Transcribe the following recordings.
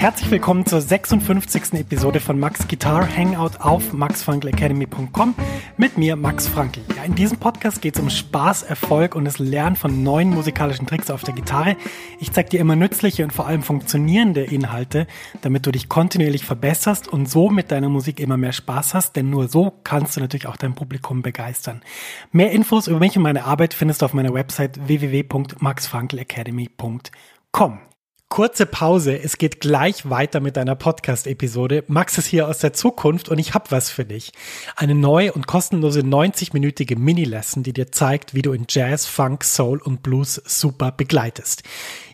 Herzlich willkommen zur 56. Episode von Max Guitar Hangout auf maxfrankelacademy.com mit mir, Max Frankl. Ja, in diesem Podcast geht es um Spaß, Erfolg und das Lernen von neuen musikalischen Tricks auf der Gitarre. Ich zeige dir immer nützliche und vor allem funktionierende Inhalte, damit du dich kontinuierlich verbesserst und so mit deiner Musik immer mehr Spaß hast, denn nur so kannst du natürlich auch dein Publikum begeistern. Mehr Infos über mich und meine Arbeit findest du auf meiner Website www.maxfrankelacademy.com. Kurze Pause, es geht gleich weiter mit deiner Podcast-Episode. Max ist hier aus der Zukunft und ich habe was für dich. Eine neue und kostenlose 90-minütige Mini-Lesson, die dir zeigt, wie du in Jazz, Funk, Soul und Blues super begleitest.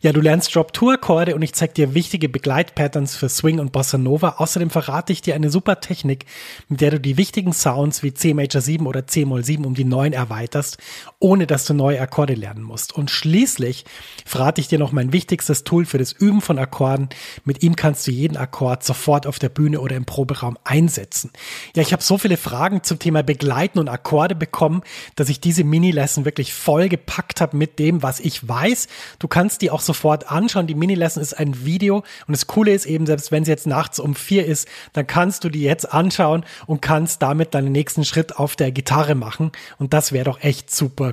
Ja, du lernst Drop-Tour-Akkorde und ich zeige dir wichtige Begleitpatterns für Swing und Bossa Nova. Außerdem verrate ich dir eine super Technik, mit der du die wichtigen Sounds wie C Major 7 oder C Moll 7 um die 9 erweiterst, ohne dass du neue Akkorde lernen musst. Und schließlich verrate ich dir noch mein wichtigstes Tool für das Üben von Akkorden. Mit ihm kannst du jeden Akkord sofort auf der Bühne oder im Proberaum einsetzen. Ja, ich habe so viele Fragen zum Thema Begleiten und Akkorde bekommen, dass ich diese Mini-Lesson wirklich voll gepackt habe mit dem, was ich weiß. Du kannst die auch so sofort anschauen. Die Mini-Lesson ist ein Video und das Coole ist eben, selbst wenn sie jetzt nachts um vier ist, dann kannst du die jetzt anschauen und kannst damit deinen nächsten Schritt auf der Gitarre machen und das wäre doch echt super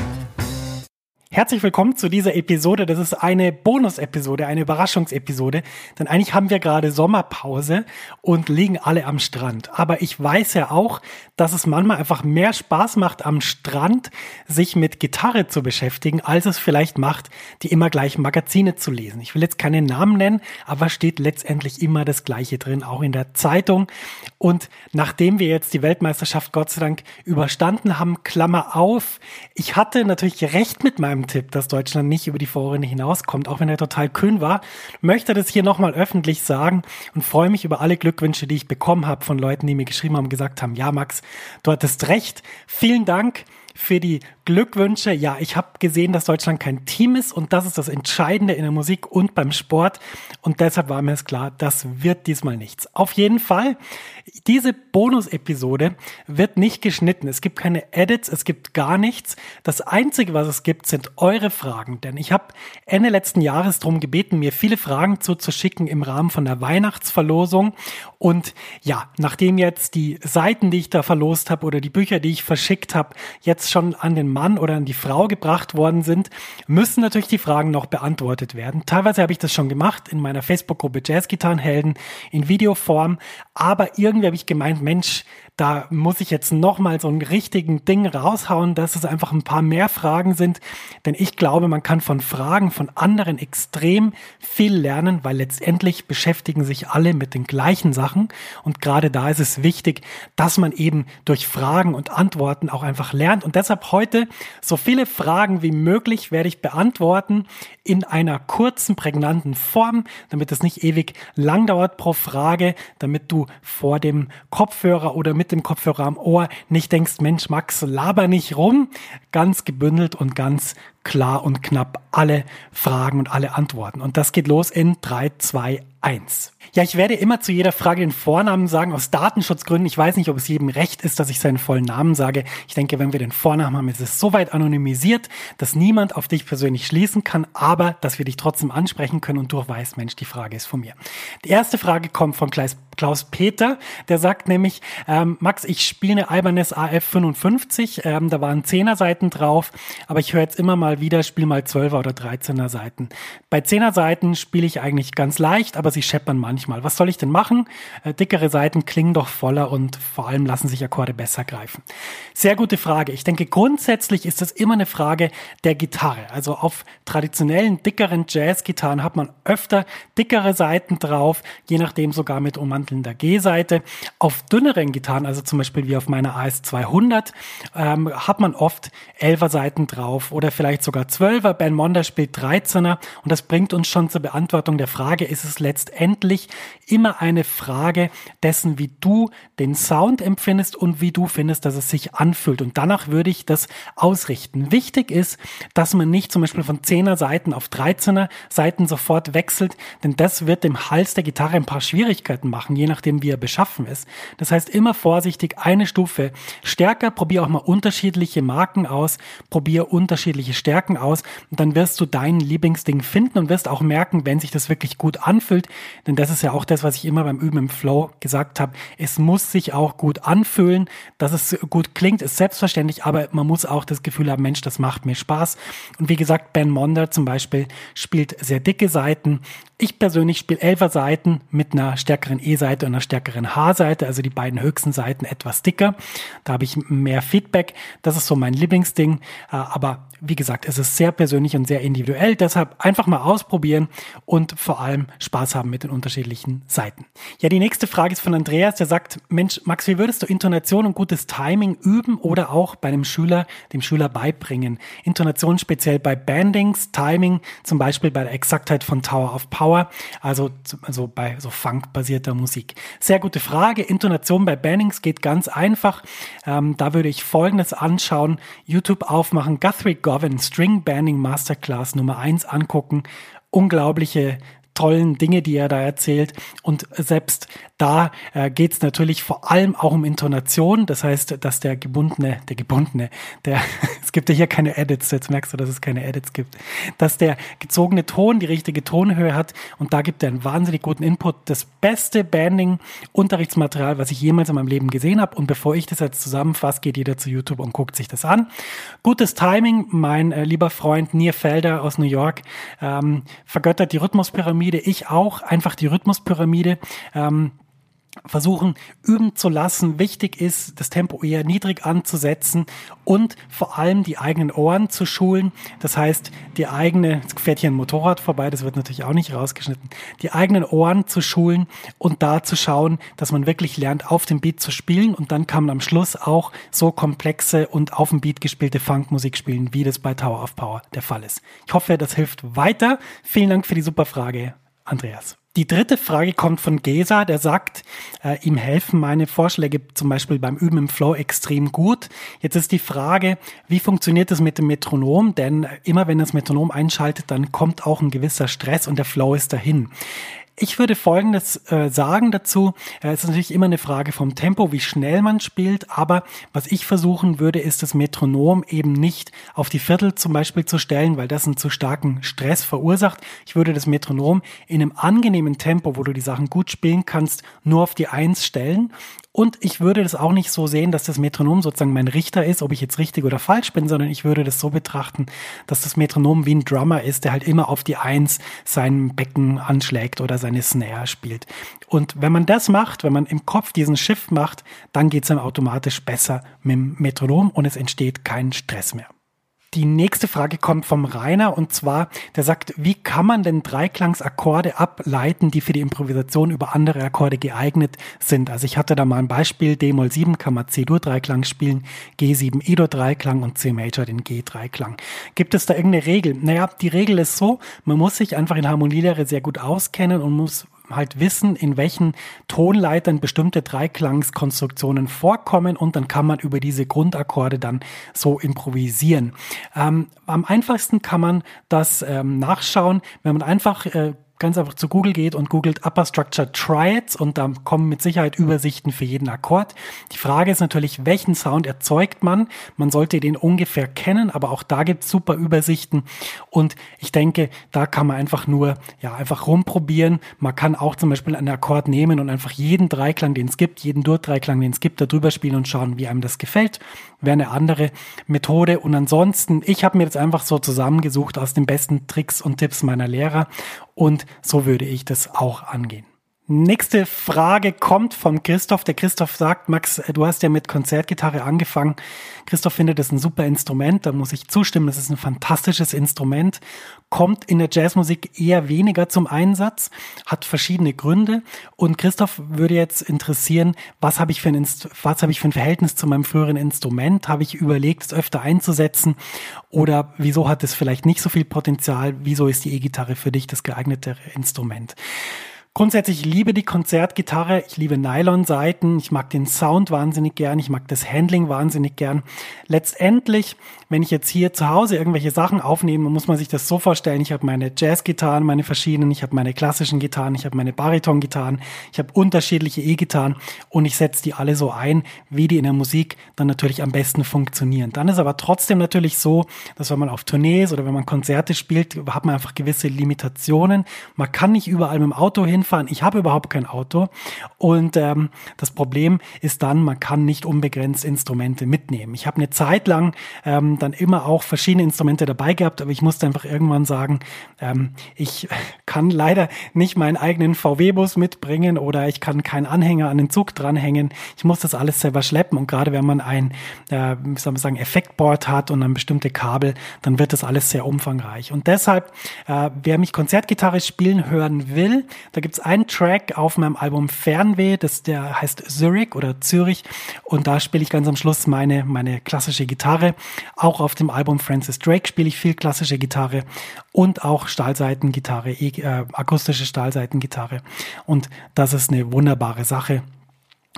Herzlich willkommen zu dieser Episode. Das ist eine Bonus-Episode, eine Überraschungsepisode. Denn eigentlich haben wir gerade Sommerpause und liegen alle am Strand. Aber ich weiß ja auch, dass es manchmal einfach mehr Spaß macht, am Strand sich mit Gitarre zu beschäftigen, als es vielleicht macht, die immer gleichen Magazine zu lesen. Ich will jetzt keine Namen nennen, aber steht letztendlich immer das Gleiche drin, auch in der Zeitung. Und nachdem wir jetzt die Weltmeisterschaft Gott sei Dank überstanden haben, Klammer auf, ich hatte natürlich recht mit meinem Tipp, dass Deutschland nicht über die Vorrunde hinauskommt, auch wenn er total kühn war. Möchte das hier nochmal öffentlich sagen und freue mich über alle Glückwünsche, die ich bekommen habe von Leuten, die mir geschrieben haben, gesagt haben, ja Max, du hattest recht. Vielen Dank für die Glückwünsche. Ja, ich habe gesehen, dass Deutschland kein Team ist und das ist das Entscheidende in der Musik und beim Sport. Und deshalb war mir es klar, das wird diesmal nichts. Auf jeden Fall, diese Bonus-Episode wird nicht geschnitten. Es gibt keine Edits, es gibt gar nichts. Das Einzige, was es gibt, sind eure Fragen. Denn ich habe Ende letzten Jahres darum gebeten, mir viele Fragen zuzuschicken im Rahmen von der Weihnachtsverlosung. Und ja, nachdem jetzt die Seiten, die ich da verlost habe oder die Bücher, die ich verschickt habe, jetzt schon an den Mann oder an die Frau gebracht worden sind, müssen natürlich die Fragen noch beantwortet werden. Teilweise habe ich das schon gemacht in meiner Facebook-Gruppe Jazzgitarrenhelden in Videoform, aber irgendwie habe ich gemeint, Mensch, da muss ich jetzt nochmal so einen richtigen Ding raushauen, dass es einfach ein paar mehr Fragen sind. Denn ich glaube, man kann von Fragen von anderen extrem viel lernen, weil letztendlich beschäftigen sich alle mit den gleichen Sachen. Und gerade da ist es wichtig, dass man eben durch Fragen und Antworten auch einfach lernt. Und deshalb heute so viele Fragen wie möglich werde ich beantworten in einer kurzen, prägnanten Form, damit es nicht ewig lang dauert pro Frage, damit du vor dem Kopfhörer oder mit dem Kopfhörer am Ohr nicht denkst, Mensch, Max, laber nicht rum. Ganz gebündelt und ganz klar und knapp alle Fragen und alle Antworten. Und das geht los in 3, 2, 1. Ja, ich werde immer zu jeder Frage den Vornamen sagen, aus Datenschutzgründen. Ich weiß nicht, ob es jedem recht ist, dass ich seinen vollen Namen sage. Ich denke, wenn wir den Vornamen haben, ist es so weit anonymisiert, dass niemand auf dich persönlich schließen kann, aber dass wir dich trotzdem ansprechen können und du weißt, Mensch, die Frage ist von mir. Die erste Frage kommt von Klaus Peter, der sagt nämlich, ähm, Max, ich spiele eine Ibanez AF 55, ähm, da waren 10er Seiten drauf, aber ich höre jetzt immer mal wieder, spiele mal 12er oder 13er Seiten. Bei 10er Seiten spiele ich eigentlich ganz leicht, aber sie scheppern mal manchmal. Was soll ich denn machen? Äh, dickere Seiten klingen doch voller und vor allem lassen sich Akkorde besser greifen. Sehr gute Frage. Ich denke, grundsätzlich ist das immer eine Frage der Gitarre. Also auf traditionellen, dickeren Jazz-Gitarren hat man öfter dickere Seiten drauf, je nachdem sogar mit ummantelnder G-Seite. Auf dünneren Gitarren, also zum Beispiel wie auf meiner AS200, ähm, hat man oft 11er Seiten drauf oder vielleicht sogar 12er. Ben Monder spielt 13er und das bringt uns schon zur Beantwortung der Frage, ist es letztendlich immer eine Frage dessen, wie du den Sound empfindest und wie du findest, dass es sich anfühlt. Und danach würde ich das ausrichten. Wichtig ist, dass man nicht zum Beispiel von 10er Seiten auf 13er Seiten sofort wechselt, denn das wird dem Hals der Gitarre ein paar Schwierigkeiten machen, je nachdem, wie er beschaffen ist. Das heißt, immer vorsichtig eine Stufe stärker, probier auch mal unterschiedliche Marken aus, probier unterschiedliche Stärken aus und dann wirst du dein Lieblingsding finden und wirst auch merken, wenn sich das wirklich gut anfühlt, denn das ist ja auch das, was ich immer beim Üben im Flow gesagt habe. Es muss sich auch gut anfühlen, dass es gut klingt, ist selbstverständlich, aber man muss auch das Gefühl haben, Mensch, das macht mir Spaß. Und wie gesagt, Ben Monder zum Beispiel spielt sehr dicke Seiten. Ich persönlich spiele Elfer Seiten mit einer stärkeren E-Seite und einer stärkeren H-Seite, also die beiden höchsten Seiten etwas dicker. Da habe ich mehr Feedback. Das ist so mein Lieblingsding. Äh, aber wie gesagt, es ist sehr persönlich und sehr individuell. Deshalb einfach mal ausprobieren und vor allem Spaß haben mit den unterschiedlichen Seiten. Ja, die nächste Frage ist von Andreas, der sagt, Mensch, Max, wie würdest du Intonation und gutes Timing üben oder auch bei einem Schüler, dem Schüler beibringen? Intonation speziell bei Bandings, Timing zum Beispiel bei der Exaktheit von Tower of Power, also, also bei so Funk-basierter Musik. Sehr gute Frage. Intonation bei Bandings geht ganz einfach. Ähm, da würde ich Folgendes anschauen. YouTube aufmachen, Guthrie Govan String Banding Masterclass Nummer 1 angucken. Unglaubliche tollen Dinge, die er da erzählt. Und selbst da äh, geht es natürlich vor allem auch um Intonation. Das heißt, dass der gebundene, der gebundene, der, es gibt ja hier keine Edits, jetzt merkst du, dass es keine Edits gibt, dass der gezogene Ton die richtige Tonhöhe hat und da gibt er einen wahnsinnig guten Input. Das beste Banding-Unterrichtsmaterial, was ich jemals in meinem Leben gesehen habe. Und bevor ich das jetzt zusammenfasse, geht jeder zu YouTube und guckt sich das an. Gutes Timing, mein äh, lieber Freund Nir Felder aus New York ähm, vergöttert die Rhythmuspyramide. Ich auch, einfach die Rhythmuspyramide. Ähm, versuchen üben zu lassen. Wichtig ist, das Tempo eher niedrig anzusetzen und vor allem die eigenen Ohren zu schulen. Das heißt, die eigene, jetzt fährt hier ein Motorrad vorbei, das wird natürlich auch nicht rausgeschnitten, die eigenen Ohren zu schulen und da zu schauen, dass man wirklich lernt, auf dem Beat zu spielen und dann kann man am Schluss auch so komplexe und auf dem Beat gespielte Funkmusik spielen, wie das bei Tower of Power der Fall ist. Ich hoffe, das hilft weiter. Vielen Dank für die super Frage, Andreas. Die dritte Frage kommt von Gesa, der sagt, äh, ihm helfen meine Vorschläge zum Beispiel beim Üben im Flow extrem gut. Jetzt ist die Frage, wie funktioniert das mit dem Metronom? Denn immer wenn das Metronom einschaltet, dann kommt auch ein gewisser Stress und der Flow ist dahin. Ich würde Folgendes äh, sagen dazu. Äh, es ist natürlich immer eine Frage vom Tempo, wie schnell man spielt. Aber was ich versuchen würde, ist das Metronom eben nicht auf die Viertel zum Beispiel zu stellen, weil das einen zu starken Stress verursacht. Ich würde das Metronom in einem angenehmen Tempo, wo du die Sachen gut spielen kannst, nur auf die Eins stellen und ich würde das auch nicht so sehen, dass das Metronom sozusagen mein Richter ist, ob ich jetzt richtig oder falsch bin, sondern ich würde das so betrachten, dass das Metronom wie ein Drummer ist, der halt immer auf die Eins sein Becken anschlägt oder seine Snare spielt. Und wenn man das macht, wenn man im Kopf diesen Shift macht, dann geht es dann automatisch besser mit dem Metronom und es entsteht kein Stress mehr. Die nächste Frage kommt vom Rainer und zwar, der sagt, wie kann man denn Dreiklangsakkorde ableiten, die für die Improvisation über andere Akkorde geeignet sind? Also ich hatte da mal ein Beispiel, D-Moll 7 kann man C-Dur-Dreiklang spielen, G7 E-Dur-Dreiklang und C-Major den G-Dreiklang. Gibt es da irgendeine Regel? Naja, die Regel ist so, man muss sich einfach in Harmonielehre sehr gut auskennen und muss halt wissen, in welchen Tonleitern bestimmte Dreiklangskonstruktionen vorkommen und dann kann man über diese Grundakkorde dann so improvisieren. Ähm, am einfachsten kann man das ähm, nachschauen, wenn man einfach äh, ganz einfach zu Google geht und googelt Upper Structure Triads und da kommen mit Sicherheit Übersichten für jeden Akkord. Die Frage ist natürlich, welchen Sound erzeugt man? Man sollte den ungefähr kennen, aber auch da gibt es super Übersichten und ich denke, da kann man einfach nur, ja, einfach rumprobieren. Man kann auch zum Beispiel einen Akkord nehmen und einfach jeden Dreiklang, den es gibt, jeden Dur-Dreiklang, den es gibt, da drüber spielen und schauen, wie einem das gefällt. Wäre eine andere Methode und ansonsten, ich habe mir jetzt einfach so zusammengesucht aus den besten Tricks und Tipps meiner Lehrer und so würde ich das auch angehen. Nächste Frage kommt vom Christoph. Der Christoph sagt, Max, du hast ja mit Konzertgitarre angefangen. Christoph findet das ein super Instrument. Da muss ich zustimmen. Das ist ein fantastisches Instrument. Kommt in der Jazzmusik eher weniger zum Einsatz, hat verschiedene Gründe. Und Christoph würde jetzt interessieren, was habe ich für ein, was habe ich für ein Verhältnis zu meinem früheren Instrument? Habe ich überlegt, es öfter einzusetzen? Oder wieso hat es vielleicht nicht so viel Potenzial? Wieso ist die E-Gitarre für dich das geeignetere Instrument? Grundsätzlich ich liebe die Konzertgitarre, ich liebe Nylon-Saiten, ich mag den Sound wahnsinnig gern, ich mag das Handling wahnsinnig gern. Letztendlich, wenn ich jetzt hier zu Hause irgendwelche Sachen aufnehme, muss man sich das so vorstellen, ich habe meine Jazz-Gitarren, meine verschiedenen, ich habe meine klassischen Gitarren, ich habe meine Bariton-Gitarren, ich habe unterschiedliche E-Gitarren und ich setze die alle so ein, wie die in der Musik dann natürlich am besten funktionieren. Dann ist aber trotzdem natürlich so, dass wenn man auf Tournees oder wenn man Konzerte spielt, hat man einfach gewisse Limitationen. Man kann nicht überall mit dem Auto hin hinfahren. Ich habe überhaupt kein Auto. Und ähm, das Problem ist dann, man kann nicht unbegrenzt Instrumente mitnehmen. Ich habe eine Zeit lang ähm, dann immer auch verschiedene Instrumente dabei gehabt, aber ich musste einfach irgendwann sagen, ähm, ich kann leider nicht meinen eigenen VW-Bus mitbringen oder ich kann keinen Anhänger an den Zug dranhängen. Ich muss das alles selber schleppen und gerade wenn man ein, äh, wie soll man sagen, Effektboard hat und dann bestimmte Kabel, dann wird das alles sehr umfangreich. Und deshalb, äh, wer mich Konzertgitarre spielen hören will, da gibt gibt's einen Track auf meinem Album Fernweh, das der heißt Zurich oder Zürich und da spiele ich ganz am Schluss meine meine klassische Gitarre. Auch auf dem Album Francis Drake spiele ich viel klassische Gitarre und auch Stahlseitengitarre, äh, akustische Stahlseitengitarre und das ist eine wunderbare Sache.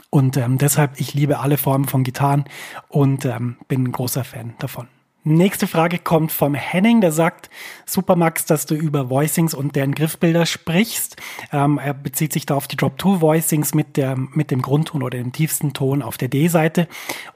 Und ähm, deshalb, ich liebe alle Formen von Gitarren und ähm, bin ein großer Fan davon. Nächste Frage kommt vom Henning, der sagt, Supermax, dass du über Voicings und deren Griffbilder sprichst. Ähm, er bezieht sich da auf die Drop-2-Voicings mit, der, mit dem Grundton oder dem tiefsten Ton auf der D-Seite.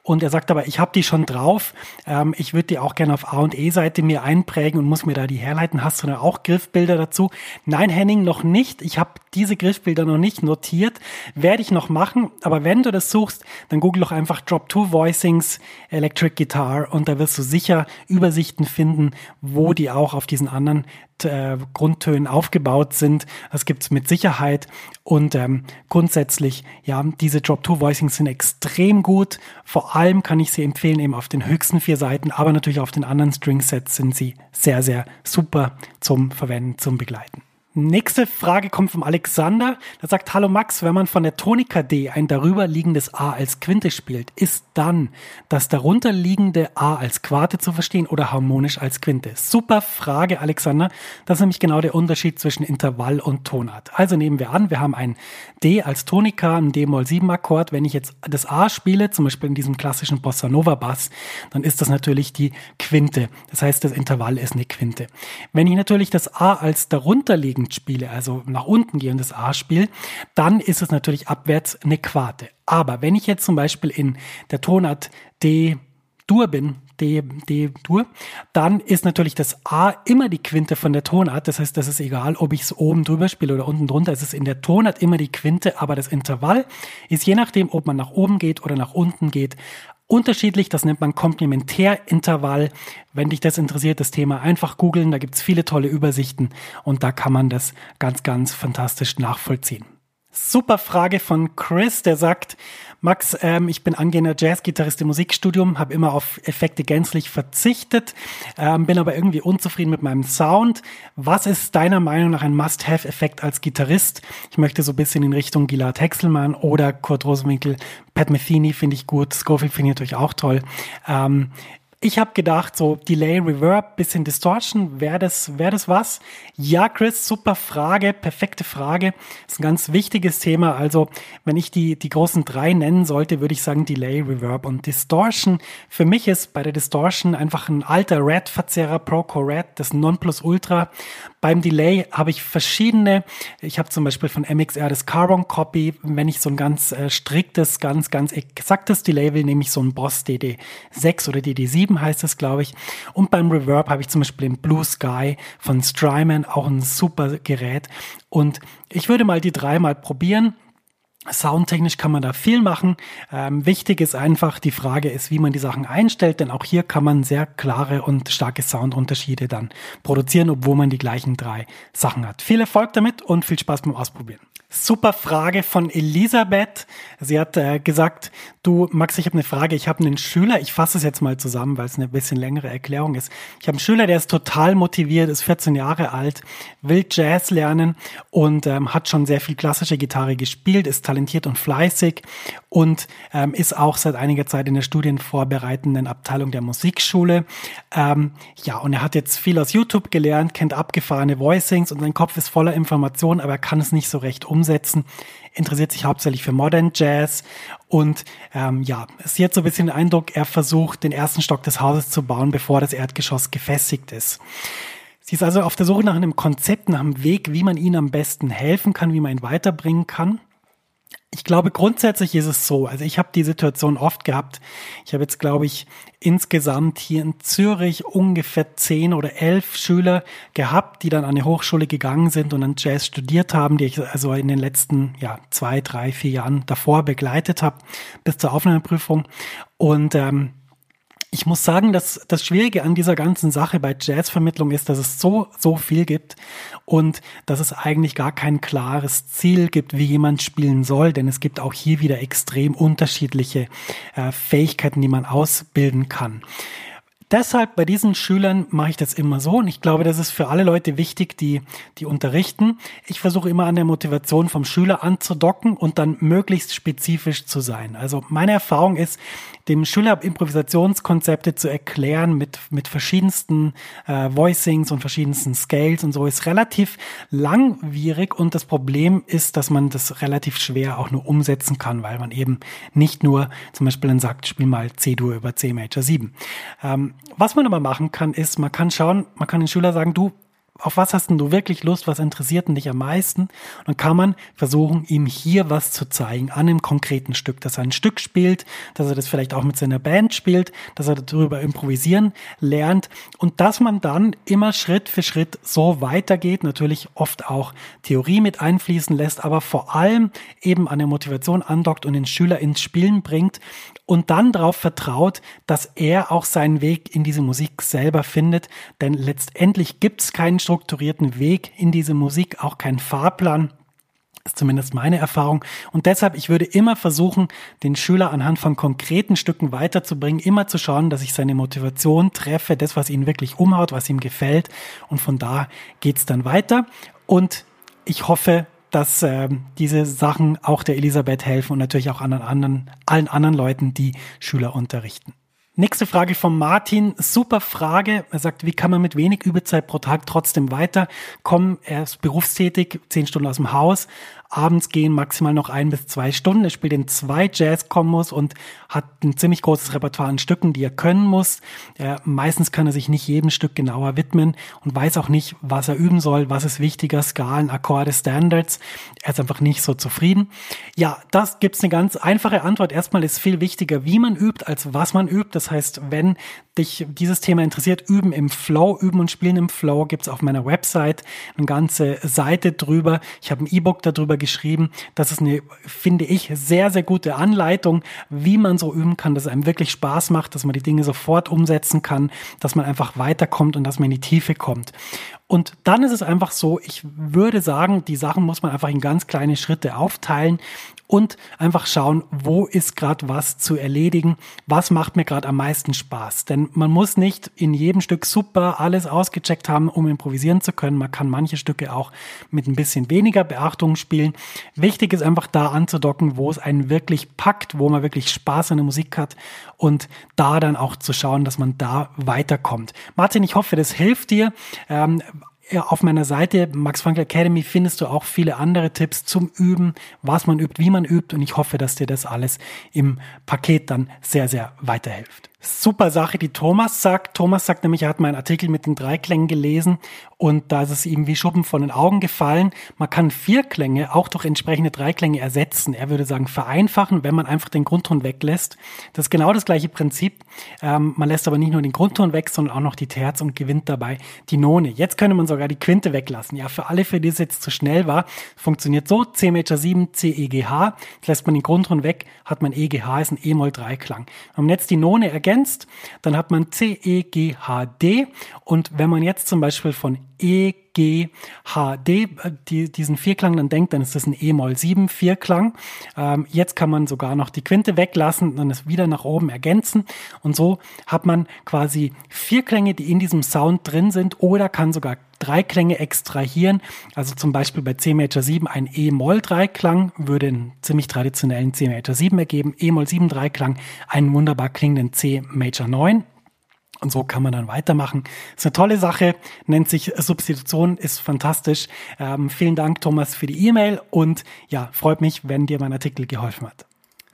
Und er sagt aber, ich habe die schon drauf. Ähm, ich würde die auch gerne auf A- und E-Seite mir einprägen und muss mir da die herleiten. Hast du da auch Griffbilder dazu? Nein, Henning, noch nicht. Ich habe diese Griffbilder noch nicht notiert. Werde ich noch machen. Aber wenn du das suchst, dann google doch einfach Drop-2-Voicings Electric Guitar und da wirst du sicher sicher Übersichten finden, wo die auch auf diesen anderen äh, Grundtönen aufgebaut sind. Das gibt's mit Sicherheit. Und ähm, grundsätzlich, ja, diese Drop-2-Voicings sind extrem gut. Vor allem kann ich sie empfehlen, eben auf den höchsten vier Seiten, aber natürlich auf den anderen String-Sets sind sie sehr, sehr super zum Verwenden, zum Begleiten. Nächste Frage kommt vom Alexander. Der sagt, hallo Max, wenn man von der Tonika D ein darüber liegendes A als Quinte spielt, ist dann das darunter liegende A als Quarte zu verstehen oder harmonisch als Quinte? Super Frage, Alexander. Das ist nämlich genau der Unterschied zwischen Intervall und Tonart. Also nehmen wir an, wir haben ein D als Tonika, ein D-Moll 7 Akkord. Wenn ich jetzt das A spiele, zum Beispiel in diesem klassischen Bossa Nova Bass, dann ist das natürlich die Quinte. Das heißt, das Intervall ist eine Quinte. Wenn ich natürlich das A als darunterliegend spiele, also nach unten gehe und das A spiele, dann ist es natürlich abwärts eine Quarte. Aber wenn ich jetzt zum Beispiel in der Tonart D Dur bin, D, D, Dur, dann ist natürlich das A immer die Quinte von der Tonart. Das heißt, das ist egal, ob ich es oben drüber spiele oder unten drunter. Es ist in der Tonart immer die Quinte, aber das Intervall ist je nachdem, ob man nach oben geht oder nach unten geht, unterschiedlich. Das nennt man Komplementärintervall. Wenn dich das interessiert, das Thema einfach googeln. Da gibt's viele tolle Übersichten und da kann man das ganz, ganz fantastisch nachvollziehen. Super Frage von Chris, der sagt, Max, ähm, ich bin angehender Jazzgitarrist im Musikstudium, habe immer auf Effekte gänzlich verzichtet, ähm, bin aber irgendwie unzufrieden mit meinem Sound. Was ist deiner Meinung nach ein Must-Have-Effekt als Gitarrist? Ich möchte so ein bisschen in Richtung Gilad Hexelmann oder Kurt Rosenwinkel, Pat Metheny finde ich gut, Scofield finde ich natürlich auch toll. Ähm, ich habe gedacht, so Delay, Reverb, bisschen Distortion, wäre das, wäre das was? Ja, Chris, super Frage, perfekte Frage. Ist ein ganz wichtiges Thema. Also, wenn ich die, die großen drei nennen sollte, würde ich sagen Delay, Reverb und Distortion. Für mich ist bei der Distortion einfach ein alter Red-Verzerrer, Procore Red, das Nonplusultra. Beim Delay habe ich verschiedene. Ich habe zum Beispiel von MXR das Carbon Copy. Wenn ich so ein ganz äh, striktes, ganz, ganz exaktes Delay will, nehme ich so ein Boss DD6 oder DD7 heißt das, glaube ich. Und beim Reverb habe ich zum Beispiel den Blue Sky von Strymon, auch ein super Gerät. Und ich würde mal die drei mal probieren Soundtechnisch kann man da viel machen. Ähm, wichtig ist einfach, die Frage ist, wie man die Sachen einstellt, denn auch hier kann man sehr klare und starke Soundunterschiede dann produzieren, obwohl man die gleichen drei Sachen hat. Viel Erfolg damit und viel Spaß beim Ausprobieren. Super Frage von Elisabeth. Sie hat äh, gesagt, du Max, ich habe eine Frage. Ich habe einen Schüler, ich fasse es jetzt mal zusammen, weil es eine bisschen längere Erklärung ist. Ich habe einen Schüler, der ist total motiviert, ist 14 Jahre alt, will Jazz lernen und ähm, hat schon sehr viel klassische Gitarre gespielt, ist talentiert und fleißig und ähm, ist auch seit einiger Zeit in der studienvorbereitenden Abteilung der Musikschule. Ähm, ja, und er hat jetzt viel aus YouTube gelernt, kennt abgefahrene Voicings und sein Kopf ist voller Informationen, aber er kann es nicht so recht umsetzen umsetzen, interessiert sich hauptsächlich für Modern Jazz und ähm, ja, ist jetzt so ein bisschen den Eindruck, er versucht, den ersten Stock des Hauses zu bauen, bevor das Erdgeschoss gefestigt ist. Sie ist also auf der Suche nach einem Konzept, nach einem Weg, wie man ihnen am besten helfen kann, wie man ihn weiterbringen kann. Ich glaube, grundsätzlich ist es so. Also ich habe die Situation oft gehabt. Ich habe jetzt, glaube ich, insgesamt hier in Zürich ungefähr zehn oder elf Schüler gehabt, die dann an eine Hochschule gegangen sind und dann Jazz studiert haben, die ich also in den letzten ja, zwei, drei, vier Jahren davor begleitet habe, bis zur Aufnahmeprüfung. Und ähm, ich muss sagen, dass das Schwierige an dieser ganzen Sache bei Jazzvermittlung ist, dass es so, so viel gibt und dass es eigentlich gar kein klares Ziel gibt, wie jemand spielen soll, denn es gibt auch hier wieder extrem unterschiedliche äh, Fähigkeiten, die man ausbilden kann. Deshalb bei diesen Schülern mache ich das immer so und ich glaube, das ist für alle Leute wichtig, die, die unterrichten. Ich versuche immer an der Motivation vom Schüler anzudocken und dann möglichst spezifisch zu sein. Also meine Erfahrung ist, dem Schüler Improvisationskonzepte zu erklären mit, mit verschiedensten äh, Voicings und verschiedensten Scales und so ist relativ langwierig und das Problem ist, dass man das relativ schwer auch nur umsetzen kann, weil man eben nicht nur zum Beispiel dann sagt, spiel mal C-Dur über C Major 7. Ähm, was man aber machen kann, ist, man kann schauen, man kann den Schüler sagen, du, auf was hast denn du wirklich Lust, was interessiert denn dich am meisten? Dann kann man versuchen, ihm hier was zu zeigen an einem konkreten Stück, dass er ein Stück spielt, dass er das vielleicht auch mit seiner Band spielt, dass er darüber improvisieren lernt und dass man dann immer Schritt für Schritt so weitergeht, natürlich oft auch Theorie mit einfließen lässt, aber vor allem eben an der Motivation andockt und den Schüler ins Spielen bringt und dann darauf vertraut, dass er auch seinen Weg in diese Musik selber findet, denn letztendlich gibt es keinen strukturierten Weg in diese Musik, auch keinen Fahrplan ist zumindest meine Erfahrung. Und deshalb, ich würde immer versuchen, den Schüler anhand von konkreten Stücken weiterzubringen, immer zu schauen, dass ich seine Motivation treffe, das, was ihn wirklich umhaut, was ihm gefällt. Und von da geht's dann weiter. Und ich hoffe, dass äh, diese Sachen auch der Elisabeth helfen und natürlich auch anderen, anderen, allen anderen Leuten, die Schüler unterrichten. Nächste Frage von Martin. Super Frage. Er sagt, wie kann man mit wenig Übezeit pro Tag trotzdem weiterkommen? Er ist berufstätig, zehn Stunden aus dem Haus, abends gehen maximal noch ein bis zwei Stunden. Er spielt in zwei Jazz-Kombos und hat ein ziemlich großes Repertoire an Stücken, die er können muss. Er, meistens kann er sich nicht jedem Stück genauer widmen und weiß auch nicht, was er üben soll, was ist wichtiger, Skalen, Akkorde, Standards. Er ist einfach nicht so zufrieden. Ja, das gibt's eine ganz einfache Antwort. Erstmal ist viel wichtiger, wie man übt, als was man übt. Das heißt, wenn dich dieses Thema interessiert, üben im Flow, üben und spielen im Flow, gibt's auf meiner Website eine ganze Seite drüber. Ich habe ein E-Book darüber geschrieben. Das ist eine, finde ich, sehr, sehr gute Anleitung, wie man so üben kann, dass es einem wirklich Spaß macht, dass man die Dinge sofort umsetzen kann, dass man einfach weiterkommt und dass man in die Tiefe kommt. Und dann ist es einfach so, ich würde sagen, die Sachen muss man einfach in ganz kleine Schritte aufteilen und einfach schauen, wo ist gerade was zu erledigen, was macht mir gerade am meisten Spaß. Denn man muss nicht in jedem Stück super alles ausgecheckt haben, um improvisieren zu können. Man kann manche Stücke auch mit ein bisschen weniger Beachtung spielen. Wichtig ist einfach da anzudocken, wo es einen wirklich packt, wo man wirklich Spaß an der Musik hat und da dann auch zu schauen, dass man da weiterkommt. Martin, ich hoffe, das hilft dir. Ähm, auf meiner Seite Max Frank Academy findest du auch viele andere Tipps zum Üben, was man übt, wie man übt und ich hoffe, dass dir das alles im Paket dann sehr, sehr weiterhilft. Super Sache, die Thomas sagt. Thomas sagt nämlich, er hat meinen Artikel mit den drei Klängen gelesen und da ist es ihm wie Schuppen von den Augen gefallen. Man kann vier Klänge auch durch entsprechende drei Klänge ersetzen. Er würde sagen vereinfachen, wenn man einfach den Grundton weglässt. Das ist genau das gleiche Prinzip. Ähm, man lässt aber nicht nur den Grundton weg, sondern auch noch die Terz und gewinnt dabei die None. Jetzt könnte man sogar die Quinte weglassen. Ja, für alle, für die es jetzt zu schnell war, funktioniert so. C Major 7, C, E, G, H. Lässt man den Grundton weg, hat man E, G, H, ist ein E-Moll-3-Klang. Wenn man jetzt die None ergänzt, dann hat man C, E, G, H, D. Und wenn man jetzt zum Beispiel von E, G, H, D, die, diesen Vierklang dann denkt, dann ist das ein E-Moll 7 Vierklang. Ähm, jetzt kann man sogar noch die Quinte weglassen, dann es wieder nach oben ergänzen und so hat man quasi vier Klänge, die in diesem Sound drin sind oder kann sogar drei Klänge extrahieren. Also zum Beispiel bei C Major 7 ein E-Moll Dreiklang würde einen ziemlich traditionellen C Major 7 ergeben, E-Moll 7 Dreiklang einen wunderbar klingenden C Major 9. Und so kann man dann weitermachen. Ist eine tolle Sache, nennt sich Substitution, ist fantastisch. Ähm, vielen Dank, Thomas, für die E-Mail und ja, freut mich, wenn dir mein Artikel geholfen hat.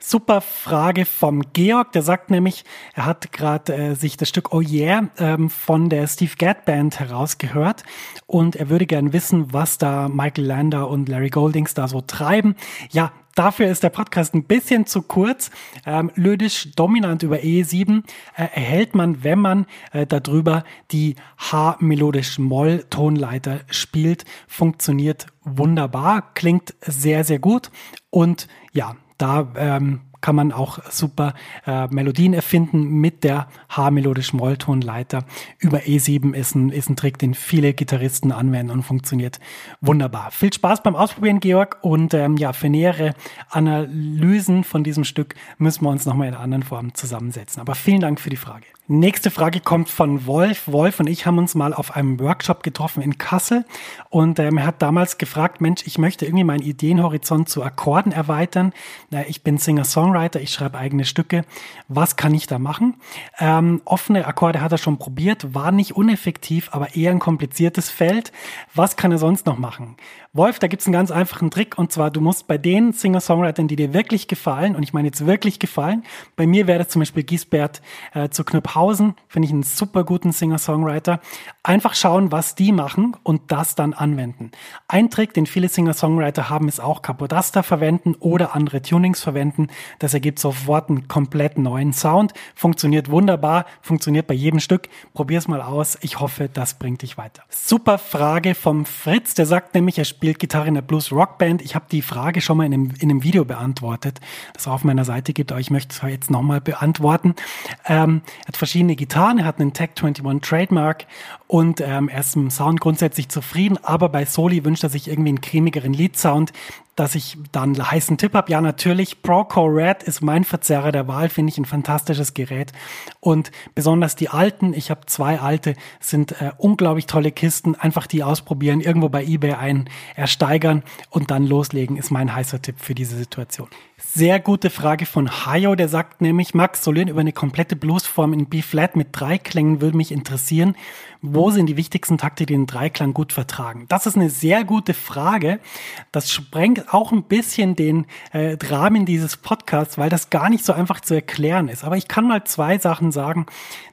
Super Frage vom Georg, der sagt nämlich, er hat gerade äh, sich das Stück Oh Yeah ähm, von der Steve Gadd Band herausgehört und er würde gern wissen, was da Michael Lander und Larry Goldings da so treiben. Ja, Dafür ist der Podcast ein bisschen zu kurz. Ähm, lydisch dominant über E7 äh, erhält man, wenn man äh, darüber die H-melodisch Moll-Tonleiter spielt. Funktioniert wunderbar, klingt sehr, sehr gut. Und ja, da ähm, kann man auch super äh, Melodien erfinden mit der H-melodischen Molltonleiter. Über E7 ist ein, ist ein Trick, den viele Gitarristen anwenden und funktioniert wunderbar. Viel Spaß beim Ausprobieren, Georg. Und ähm, ja, für nähere Analysen von diesem Stück müssen wir uns nochmal in einer anderen Form zusammensetzen. Aber vielen Dank für die Frage. Nächste Frage kommt von Wolf. Wolf und ich haben uns mal auf einem Workshop getroffen in Kassel und ähm, er hat damals gefragt, Mensch, ich möchte irgendwie meinen Ideenhorizont zu Akkorden erweitern. Na, ich bin Singer-Songwriter, ich schreibe eigene Stücke. Was kann ich da machen? Ähm, offene Akkorde hat er schon probiert, war nicht uneffektiv, aber eher ein kompliziertes Feld. Was kann er sonst noch machen? Wolf, da gibt's einen ganz einfachen Trick und zwar, du musst bei den Singer-Songwritern, die dir wirklich gefallen, und ich meine jetzt wirklich gefallen, bei mir wäre das zum Beispiel Giesbert äh, zu Knüpphausen, finde ich einen super guten Singer-Songwriter, einfach schauen, was die machen und das dann anwenden. Ein Trick, den viele Singer-Songwriter haben, ist auch Capodaster verwenden oder andere Tunings verwenden. Das ergibt sofort einen komplett neuen Sound, funktioniert wunderbar, funktioniert bei jedem Stück. Probier's mal aus. Ich hoffe, das bringt dich weiter. Super Frage vom Fritz, der sagt nämlich, er spielt Gitarre in der Blues Rock Band. Ich habe die Frage schon mal in einem, in einem Video beantwortet, das auf meiner Seite gibt, aber ich möchte es jetzt nochmal beantworten. Ähm, er hat verschiedene Gitarren, er hat einen Tech 21 Trademark und ähm, er ist im Sound grundsätzlich zufrieden, aber bei Soli wünscht er sich irgendwie einen cremigeren Lead-Sound dass ich dann einen heißen Tipp habe. Ja, natürlich, Procore Red ist mein Verzerrer der Wahl, finde ich ein fantastisches Gerät. Und besonders die alten, ich habe zwei alte, sind äh, unglaublich tolle Kisten. Einfach die ausprobieren, irgendwo bei eBay ein ersteigern und dann loslegen, ist mein heißer Tipp für diese Situation. Sehr gute Frage von Hayo, der sagt nämlich, Max Solin über eine komplette Bluesform in B-Flat mit drei Klängen würde mich interessieren. Wo sind die wichtigsten Takte, die den Dreiklang gut vertragen? Das ist eine sehr gute Frage. Das sprengt auch ein bisschen den äh, Rahmen dieses Podcasts, weil das gar nicht so einfach zu erklären ist. Aber ich kann mal zwei Sachen sagen,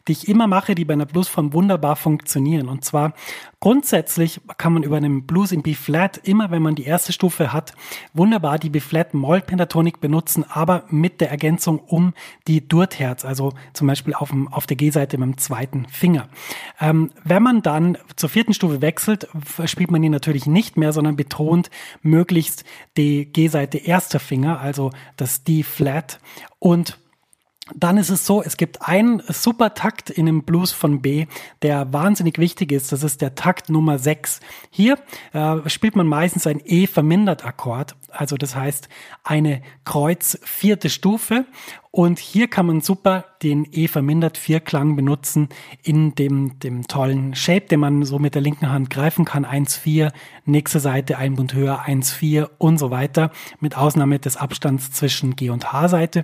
die ich immer mache, die bei einer Bluesform wunderbar funktionieren. Und zwar grundsätzlich kann man über einen Blues in B-Flat immer, wenn man die erste Stufe hat, wunderbar die B-Flat Moll Pentatonik benutzen, aber mit der Ergänzung um die Durtherz, also zum Beispiel auf, dem, auf der G-Seite mit dem zweiten Finger. Ähm, wenn man dann zur vierten Stufe wechselt, spielt man die natürlich nicht mehr, sondern betont möglichst die G-Seite erster Finger, also das D-Flat und dann ist es so, es gibt einen super Takt in dem Blues von B, der wahnsinnig wichtig ist. Das ist der Takt Nummer 6. Hier äh, spielt man meistens ein E vermindert Akkord. Also das heißt eine Kreuz vierte Stufe und hier kann man super den E vermindert Vierklang benutzen in dem, dem tollen Shape, den man so mit der linken Hand greifen kann. 1-4, nächste Seite ein Bund höher, 1-4 und so weiter. Mit Ausnahme des Abstands zwischen G und H-Seite.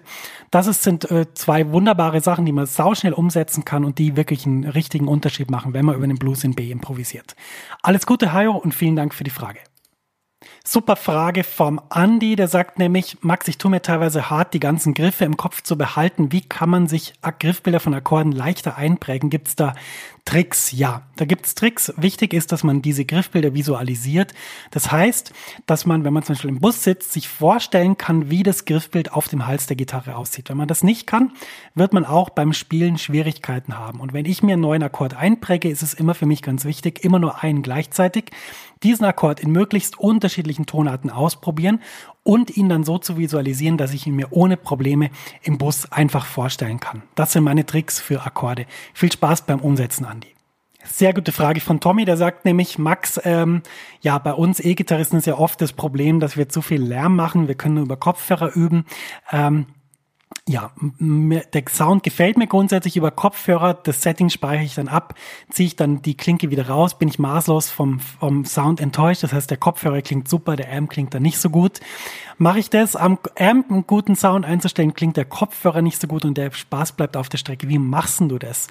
Das ist, sind äh, zwei wunderbare Sachen, die man sauschnell umsetzen kann und die wirklich einen richtigen Unterschied machen, wenn man über den Blues in B improvisiert. Alles Gute, Hayo, und vielen Dank für die Frage. Super Frage vom Andy, der sagt nämlich, Max, ich tue mir teilweise hart, die ganzen Griffe im Kopf zu behalten. Wie kann man sich Griffbilder von Akkorden leichter einprägen? Gibt es da Tricks? Ja, da gibt es Tricks. Wichtig ist, dass man diese Griffbilder visualisiert. Das heißt, dass man, wenn man zum Beispiel im Bus sitzt, sich vorstellen kann, wie das Griffbild auf dem Hals der Gitarre aussieht. Wenn man das nicht kann, wird man auch beim Spielen Schwierigkeiten haben. Und wenn ich mir einen neuen Akkord einpräge, ist es immer für mich ganz wichtig, immer nur einen gleichzeitig diesen Akkord in möglichst unterschiedlichen Tonarten ausprobieren und ihn dann so zu visualisieren, dass ich ihn mir ohne Probleme im Bus einfach vorstellen kann. Das sind meine Tricks für Akkorde. Viel Spaß beim Umsetzen, Andi. Sehr gute Frage von Tommy, der sagt nämlich, Max, ähm, ja, bei uns E-Gitarristen ist ja oft das Problem, dass wir zu viel Lärm machen. Wir können nur über Kopfhörer üben. Ähm, ja, der Sound gefällt mir grundsätzlich über Kopfhörer. Das Setting speichere ich dann ab, ziehe ich dann die Klinke wieder raus, bin ich maßlos vom, vom Sound enttäuscht. Das heißt, der Kopfhörer klingt super, der Amp klingt dann nicht so gut. Mache ich das, am Amp einen guten Sound einzustellen, klingt der Kopfhörer nicht so gut und der Spaß bleibt auf der Strecke. Wie machst du das?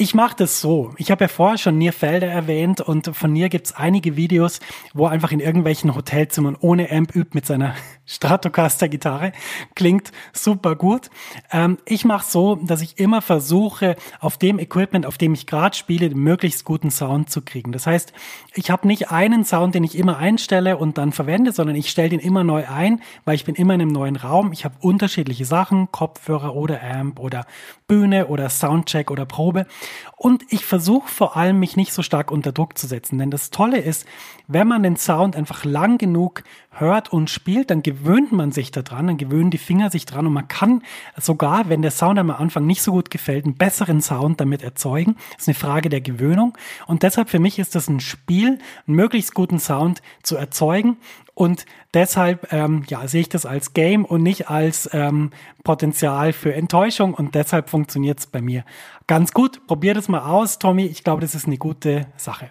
Ich mache das so. Ich habe ja vorher schon Nierfelder erwähnt und von Nier gibt's einige Videos, wo er einfach in irgendwelchen Hotelzimmern ohne Amp übt mit seiner Stratocaster-Gitarre. Klingt super gut. Ähm, ich mache so, dass ich immer versuche, auf dem Equipment, auf dem ich gerade spiele, den möglichst guten Sound zu kriegen. Das heißt, ich habe nicht einen Sound, den ich immer einstelle und dann verwende, sondern ich stelle den immer neu ein, weil ich bin immer in einem neuen Raum. Ich habe unterschiedliche Sachen, Kopfhörer oder Amp oder Bühne oder Soundcheck oder Probe. Und ich versuche vor allem, mich nicht so stark unter Druck zu setzen. Denn das Tolle ist, wenn man den Sound einfach lang genug hört und spielt, dann gewöhnt man sich daran, dann gewöhnen die Finger sich dran und man kann sogar, wenn der Sound am Anfang nicht so gut gefällt, einen besseren Sound damit erzeugen. Das ist eine Frage der Gewöhnung. Und deshalb für mich ist das ein Spiel, einen möglichst guten Sound zu erzeugen. Und deshalb ähm, ja, sehe ich das als Game und nicht als ähm, Potenzial für Enttäuschung. Und deshalb funktioniert es bei mir ganz gut. Probier das mal aus, Tommy. Ich glaube, das ist eine gute Sache.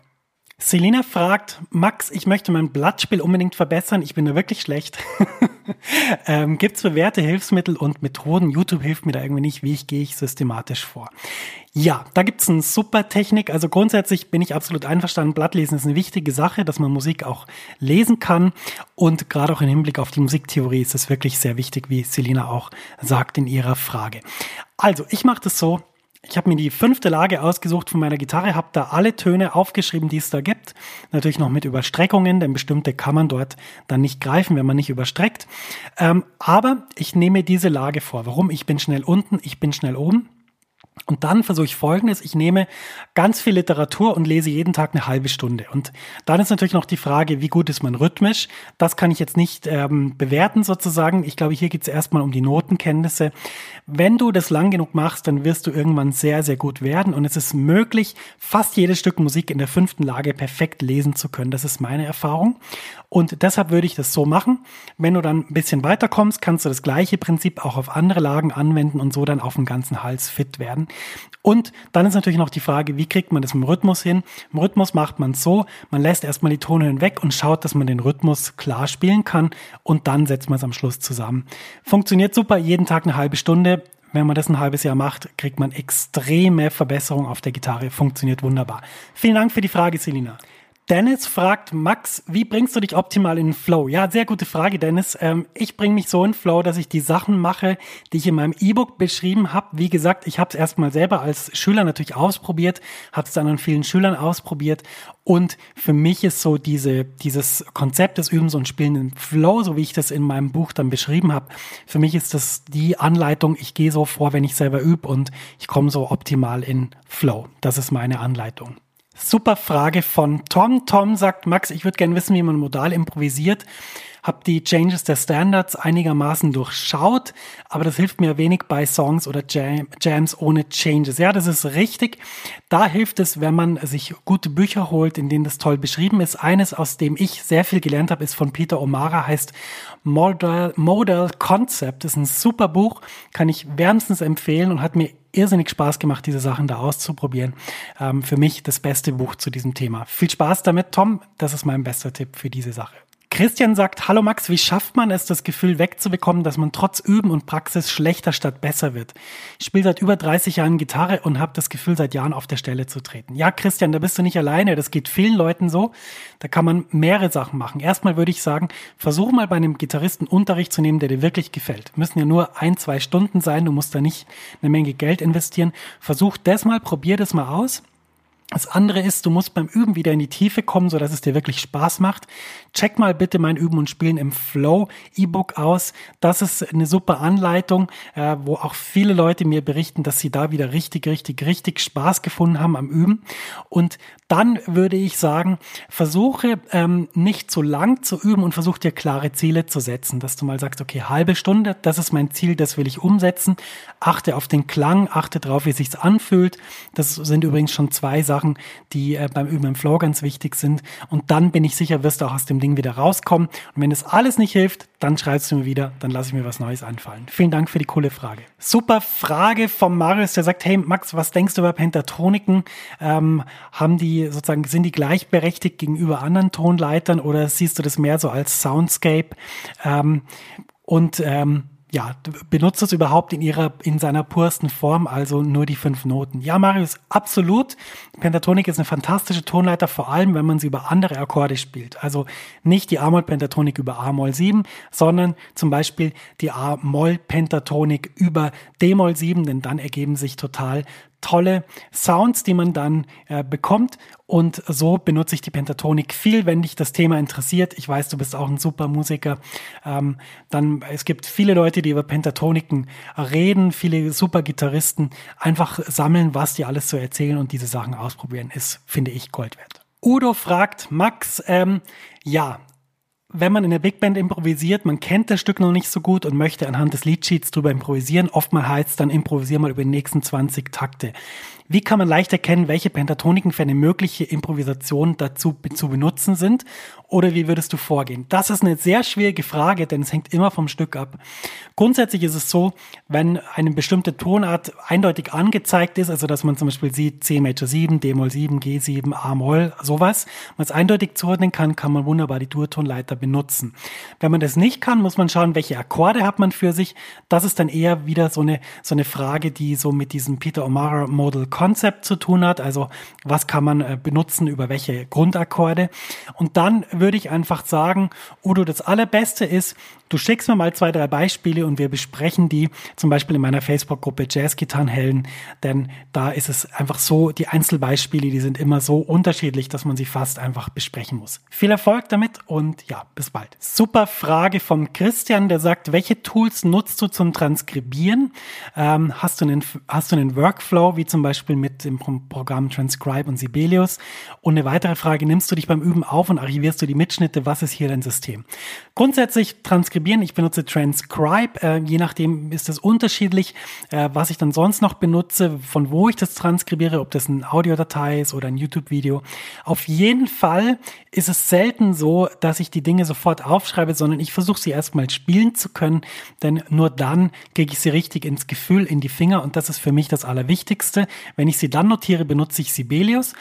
Selina fragt, Max, ich möchte mein Blattspiel unbedingt verbessern. Ich bin da wirklich schlecht. ähm, Gibt es bewährte Hilfsmittel und Methoden? YouTube hilft mir da irgendwie nicht. Wie ich gehe ich systematisch vor? Ja, da gibt's eine super Technik. Also grundsätzlich bin ich absolut einverstanden. Blattlesen ist eine wichtige Sache, dass man Musik auch lesen kann. Und gerade auch im Hinblick auf die Musiktheorie ist es wirklich sehr wichtig, wie Selina auch sagt in ihrer Frage. Also, ich mache das so, ich habe mir die fünfte Lage ausgesucht von meiner Gitarre, habe da alle Töne aufgeschrieben, die es da gibt. Natürlich noch mit Überstreckungen, denn bestimmte kann man dort dann nicht greifen, wenn man nicht überstreckt. Ähm, aber ich nehme diese Lage vor. Warum? Ich bin schnell unten, ich bin schnell oben. Und dann versuche ich Folgendes. Ich nehme ganz viel Literatur und lese jeden Tag eine halbe Stunde. Und dann ist natürlich noch die Frage, wie gut ist man rhythmisch? Das kann ich jetzt nicht ähm, bewerten sozusagen. Ich glaube, hier geht es erstmal um die Notenkenntnisse. Wenn du das lang genug machst, dann wirst du irgendwann sehr, sehr gut werden. Und es ist möglich, fast jedes Stück Musik in der fünften Lage perfekt lesen zu können. Das ist meine Erfahrung. Und deshalb würde ich das so machen. Wenn du dann ein bisschen weiterkommst, kannst du das gleiche Prinzip auch auf andere Lagen anwenden und so dann auf den ganzen Hals fit werden. Und dann ist natürlich noch die Frage, wie kriegt man das im Rhythmus hin? Im Rhythmus macht man es so, man lässt erstmal die Tonhöhen weg und schaut, dass man den Rhythmus klar spielen kann und dann setzt man es am Schluss zusammen. Funktioniert super, jeden Tag eine halbe Stunde. Wenn man das ein halbes Jahr macht, kriegt man extreme Verbesserung auf der Gitarre. Funktioniert wunderbar. Vielen Dank für die Frage, Selina. Dennis fragt, Max, wie bringst du dich optimal in den Flow? Ja, sehr gute Frage, Dennis. Ähm, ich bringe mich so in Flow, dass ich die Sachen mache, die ich in meinem E-Book beschrieben habe. Wie gesagt, ich habe es erstmal selber als Schüler natürlich ausprobiert, habe es dann an vielen Schülern ausprobiert. Und für mich ist so diese, dieses Konzept des Übens und Spielens im Flow, so wie ich das in meinem Buch dann beschrieben habe, für mich ist das die Anleitung, ich gehe so vor, wenn ich selber übe und ich komme so optimal in Flow. Das ist meine Anleitung. Super Frage von Tom. Tom sagt, Max, ich würde gerne wissen, wie man modal improvisiert. Hab die Changes der Standards einigermaßen durchschaut, aber das hilft mir wenig bei Songs oder Jam Jams ohne Changes. Ja, das ist richtig. Da hilft es, wenn man sich gute Bücher holt, in denen das toll beschrieben ist. Eines, aus dem ich sehr viel gelernt habe, ist von Peter O'Mara, heißt Model, Model Concept. Das ist ein super Buch, kann ich wärmstens empfehlen und hat mir irrsinnig Spaß gemacht, diese Sachen da auszuprobieren. Ähm, für mich das beste Buch zu diesem Thema. Viel Spaß damit, Tom. Das ist mein bester Tipp für diese Sache. Christian sagt, hallo Max, wie schafft man es, das Gefühl wegzubekommen, dass man trotz Üben und Praxis schlechter statt besser wird? Ich spiele seit über 30 Jahren Gitarre und habe das Gefühl, seit Jahren auf der Stelle zu treten. Ja, Christian, da bist du nicht alleine, das geht vielen Leuten so. Da kann man mehrere Sachen machen. Erstmal würde ich sagen, versuch mal bei einem Gitarristen Unterricht zu nehmen, der dir wirklich gefällt. Müssen ja nur ein, zwei Stunden sein, du musst da nicht eine Menge Geld investieren. Versuch das mal, probier das mal aus. Das andere ist, du musst beim Üben wieder in die Tiefe kommen, so dass es dir wirklich Spaß macht. Check mal bitte mein Üben und Spielen im Flow E-Book aus. Das ist eine super Anleitung, äh, wo auch viele Leute mir berichten, dass sie da wieder richtig, richtig, richtig Spaß gefunden haben am Üben. Und dann würde ich sagen, versuche ähm, nicht zu lang zu üben und versuche dir klare Ziele zu setzen, dass du mal sagst, okay, halbe Stunde, das ist mein Ziel, das will ich umsetzen. Achte auf den Klang, achte darauf, wie es sich anfühlt. Das sind übrigens schon zwei Sachen Sachen, die äh, beim Üben im Flow ganz wichtig sind. Und dann bin ich sicher, wirst du auch aus dem Ding wieder rauskommen. Und wenn das alles nicht hilft, dann schreibst du mir wieder, dann lasse ich mir was Neues einfallen. Vielen Dank für die coole Frage. Super Frage vom Marius, der sagt, hey Max, was denkst du über Pentatroniken? Ähm, haben die sozusagen, sind die gleichberechtigt gegenüber anderen Tonleitern oder siehst du das mehr so als Soundscape? Ähm, und ähm, ja, benutzt es überhaupt in ihrer, in seiner pursten Form, also nur die fünf Noten. Ja, Marius, absolut. Pentatonik ist eine fantastische Tonleiter, vor allem wenn man sie über andere Akkorde spielt. Also nicht die A-Moll-Pentatonik über A-Moll 7, sondern zum Beispiel die A-Moll-Pentatonik über D-Moll 7, denn dann ergeben sich total tolle Sounds, die man dann äh, bekommt. Und so benutze ich die Pentatonik viel, wenn dich das Thema interessiert. Ich weiß, du bist auch ein super Musiker. Ähm, dann, es gibt viele Leute, die über Pentatoniken reden, viele super Gitarristen. Einfach sammeln, was die alles so erzählen und diese Sachen ausprobieren, ist, finde ich, Gold wert. Udo fragt, Max, ähm, ja, wenn man in der Big Band improvisiert, man kennt das Stück noch nicht so gut und möchte anhand des Leadsheets drüber improvisieren, oftmals heißt es dann improvisier mal über die nächsten 20 Takte. Wie kann man leicht erkennen, welche Pentatoniken für eine mögliche Improvisation dazu zu benutzen sind? Oder wie würdest du vorgehen? Das ist eine sehr schwierige Frage, denn es hängt immer vom Stück ab. Grundsätzlich ist es so, wenn eine bestimmte Tonart eindeutig angezeigt ist, also dass man zum Beispiel sieht C Major 7, D-Moll 7, G7, A-Moll, sowas, man es eindeutig zuordnen kann, kann man wunderbar die Durtonleiter benutzen. Wenn man das nicht kann, muss man schauen, welche Akkorde hat man für sich. Das ist dann eher wieder so eine, so eine Frage, die so mit diesem Peter O'Mara Model Concept zu tun hat. Also was kann man äh, benutzen über welche Grundakkorde. Und dann würde ich einfach sagen, Udo, das Allerbeste ist, du schickst mir mal zwei, drei Beispiele und wir besprechen die zum Beispiel in meiner Facebook-Gruppe Jazz-Gitarrenhelden, denn da ist es einfach so, die Einzelbeispiele, die sind immer so unterschiedlich, dass man sie fast einfach besprechen muss. Viel Erfolg damit und ja, bis bald. Super Frage vom Christian, der sagt, welche Tools nutzt du zum Transkribieren? Ähm, hast, du einen, hast du einen Workflow, wie zum Beispiel Beispiel mit dem Programm Transcribe und Sibelius. Und eine weitere Frage, nimmst du dich beim Üben auf und archivierst du die Mitschnitte? Was ist hier dein System? Grundsätzlich transkribieren, ich benutze Transcribe, äh, je nachdem ist es unterschiedlich, äh, was ich dann sonst noch benutze, von wo ich das transkribiere, ob das eine Audiodatei ist oder ein YouTube-Video. Auf jeden Fall ist es selten so, dass ich die Dinge sofort aufschreibe, sondern ich versuche sie erstmal spielen zu können, denn nur dann kriege ich sie richtig ins Gefühl, in die Finger und das ist für mich das Allerwichtigste. Wenn ich sie dann notiere, benutze ich Sibelius.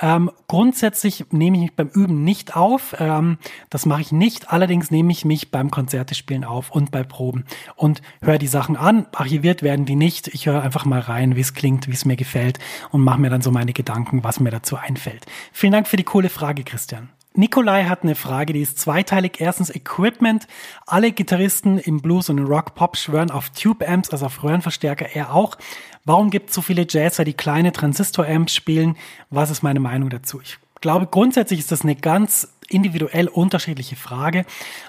Ähm, grundsätzlich nehme ich mich beim Üben nicht auf. Ähm, das mache ich nicht. Allerdings nehme ich mich beim Konzertespielen auf und bei Proben und höre die Sachen an. Archiviert werden die nicht. Ich höre einfach mal rein, wie es klingt, wie es mir gefällt und mache mir dann so meine Gedanken, was mir dazu einfällt. Vielen Dank für die coole Frage, Christian. Nikolai hat eine Frage, die ist zweiteilig. Erstens Equipment. Alle Gitarristen im Blues und im Rock Pop schwören auf Tube Amps, also auf Röhrenverstärker. Er auch. Warum gibt es so viele Jazzer, die kleine Transistor-Amps spielen? Was ist meine Meinung dazu? Ich glaube, grundsätzlich ist das eine ganz individuell unterschiedliche Frage.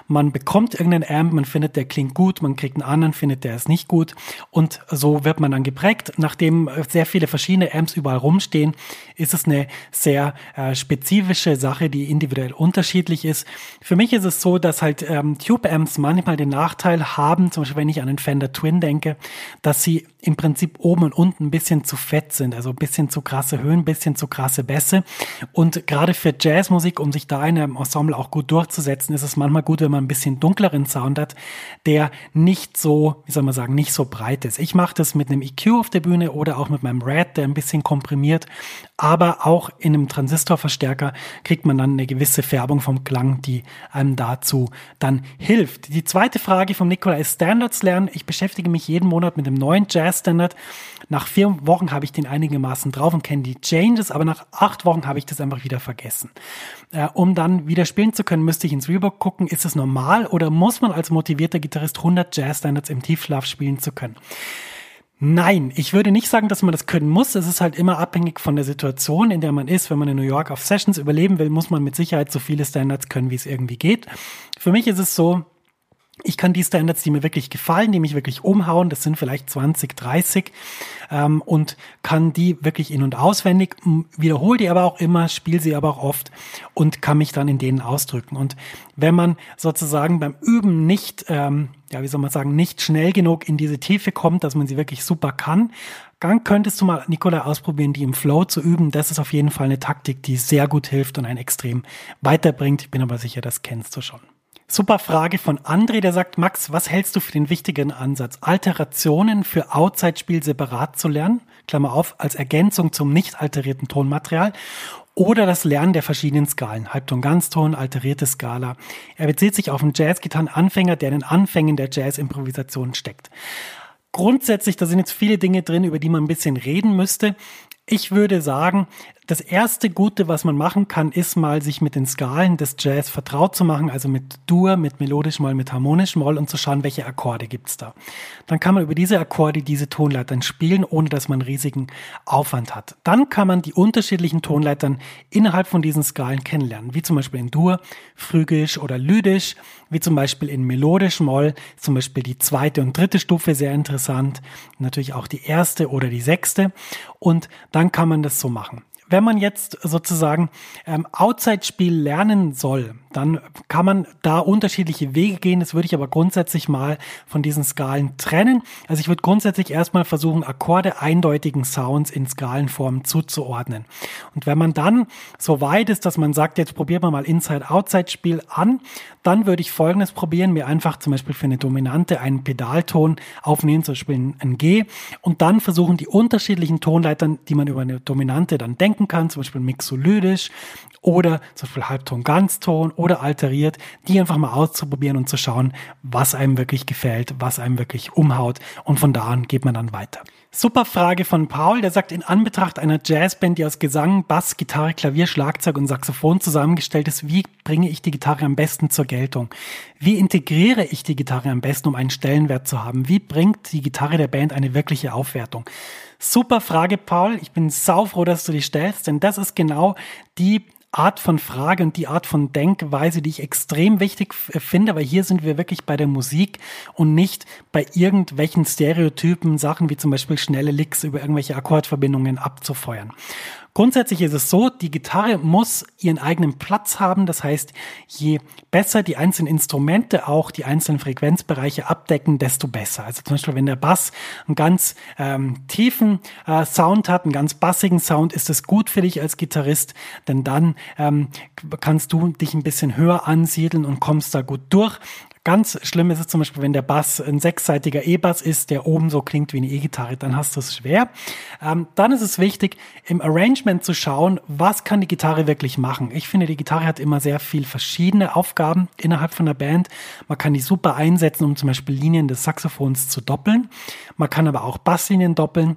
Man bekommt irgendeinen Amp, man findet, der klingt gut, man kriegt einen anderen, findet, der ist nicht gut. Und so wird man dann geprägt. Nachdem sehr viele verschiedene Amps überall rumstehen, ist es eine sehr äh, spezifische Sache, die individuell unterschiedlich ist. Für mich ist es so, dass halt ähm, Tube-Amps manchmal den Nachteil haben, zum Beispiel wenn ich an den Fender Twin denke, dass sie im Prinzip oben und unten ein bisschen zu fett sind, also ein bisschen zu krasse Höhen, ein bisschen zu krasse Bässe. Und gerade für Jazzmusik, um sich da eine im Ensemble auch gut durchzusetzen, ist es manchmal gut, wenn man ein bisschen dunkleren Sound hat, der nicht so, wie soll man sagen, nicht so breit ist. Ich mache das mit einem EQ auf der Bühne oder auch mit meinem Red, der ein bisschen komprimiert, aber auch in einem Transistorverstärker kriegt man dann eine gewisse Färbung vom Klang, die einem dazu dann hilft. Die zweite Frage vom Nikola ist Standards lernen. Ich beschäftige mich jeden Monat mit dem neuen Jazz-Standard. Nach vier Wochen habe ich den einigermaßen drauf und kenne die Changes, aber nach acht Wochen habe ich das einfach wieder vergessen. Äh, um dann wieder spielen zu können, müsste ich ins Reebok gucken, ist es normal oder muss man als motivierter Gitarrist 100 Jazz-Standards im Tiefschlaf spielen zu können? Nein, ich würde nicht sagen, dass man das können muss. Es ist halt immer abhängig von der Situation, in der man ist. Wenn man in New York auf Sessions überleben will, muss man mit Sicherheit so viele Standards können, wie es irgendwie geht. Für mich ist es so, ich kann die Standards, die mir wirklich gefallen, die mich wirklich umhauen, das sind vielleicht 20, 30 ähm, und kann die wirklich in- und auswendig, wiederhole die aber auch immer, spiele sie aber auch oft und kann mich dann in denen ausdrücken. Und wenn man sozusagen beim Üben nicht, ähm, ja, wie soll man sagen, nicht schnell genug in diese Tiefe kommt, dass man sie wirklich super kann, dann könntest du mal, Nicola, ausprobieren, die im Flow zu üben. Das ist auf jeden Fall eine Taktik, die sehr gut hilft und einen extrem weiterbringt. Ich bin aber sicher, das kennst du schon. Super Frage von André, der sagt, Max, was hältst du für den wichtigen Ansatz? Alterationen für Outside-Spiel separat zu lernen, Klammer auf, als Ergänzung zum nicht alterierten Tonmaterial oder das Lernen der verschiedenen Skalen, Halbton, Ganzton, alterierte Skala. Er bezieht sich auf einen Jazzgitarren-Anfänger, der in den Anfängen der Jazz-Improvisation steckt. Grundsätzlich, da sind jetzt viele Dinge drin, über die man ein bisschen reden müsste. Ich würde sagen, das erste Gute, was man machen kann, ist mal sich mit den Skalen des Jazz vertraut zu machen, also mit Dur, mit melodisch Moll, mit harmonisch Moll und zu schauen, welche Akkorde gibt's da. Dann kann man über diese Akkorde diese Tonleitern spielen, ohne dass man riesigen Aufwand hat. Dann kann man die unterschiedlichen Tonleitern innerhalb von diesen Skalen kennenlernen, wie zum Beispiel in Dur, Phrygisch oder Lydisch, wie zum Beispiel in melodisch Moll, zum Beispiel die zweite und dritte Stufe sehr interessant, natürlich auch die erste oder die sechste und dann kann man das so machen wenn man jetzt sozusagen ähm, Outside-Spiel lernen soll, dann kann man da unterschiedliche Wege gehen. Das würde ich aber grundsätzlich mal von diesen Skalen trennen. Also ich würde grundsätzlich erstmal versuchen, Akkorde eindeutigen Sounds in Skalenform zuzuordnen. Und wenn man dann so weit ist, dass man sagt, jetzt probiert man mal Inside-Outside-Spiel an, dann würde ich Folgendes probieren, mir einfach zum Beispiel für eine Dominante einen Pedalton aufnehmen, zum Beispiel ein G, und dann versuchen die unterschiedlichen Tonleitern, die man über eine Dominante dann denken kann, zum Beispiel mixolydisch oder zum Beispiel Halbton, Ganzton oder alteriert, die einfach mal auszuprobieren und zu schauen, was einem wirklich gefällt, was einem wirklich umhaut und von da an geht man dann weiter. Super Frage von Paul, der sagt, in Anbetracht einer Jazzband, die aus Gesang, Bass, Gitarre, Klavier, Schlagzeug und Saxophon zusammengestellt ist, wie bringe ich die Gitarre am besten zur Geltung? Wie integriere ich die Gitarre am besten, um einen Stellenwert zu haben? Wie bringt die Gitarre der Band eine wirkliche Aufwertung? Super Frage, Paul. Ich bin saufroh, dass du die stellst, denn das ist genau die Art von Frage und die Art von Denkweise, die ich extrem wichtig finde, weil hier sind wir wirklich bei der Musik und nicht bei irgendwelchen Stereotypen, Sachen wie zum Beispiel schnelle Licks über irgendwelche Akkordverbindungen abzufeuern. Grundsätzlich ist es so, die Gitarre muss ihren eigenen Platz haben. Das heißt, je besser die einzelnen Instrumente auch die einzelnen Frequenzbereiche abdecken, desto besser. Also zum Beispiel, wenn der Bass einen ganz ähm, tiefen äh, Sound hat, einen ganz bassigen Sound, ist es gut für dich als Gitarrist, denn dann ähm, kannst du dich ein bisschen höher ansiedeln und kommst da gut durch. Ganz schlimm ist es zum Beispiel, wenn der Bass ein sechsseitiger E-Bass ist, der oben so klingt wie eine E-Gitarre, dann hast du es schwer. Ähm, dann ist es wichtig, im Arrangement zu schauen, was kann die Gitarre wirklich machen. Ich finde, die Gitarre hat immer sehr viel verschiedene Aufgaben innerhalb von der Band. Man kann die super einsetzen, um zum Beispiel Linien des Saxophons zu doppeln. Man kann aber auch Basslinien doppeln.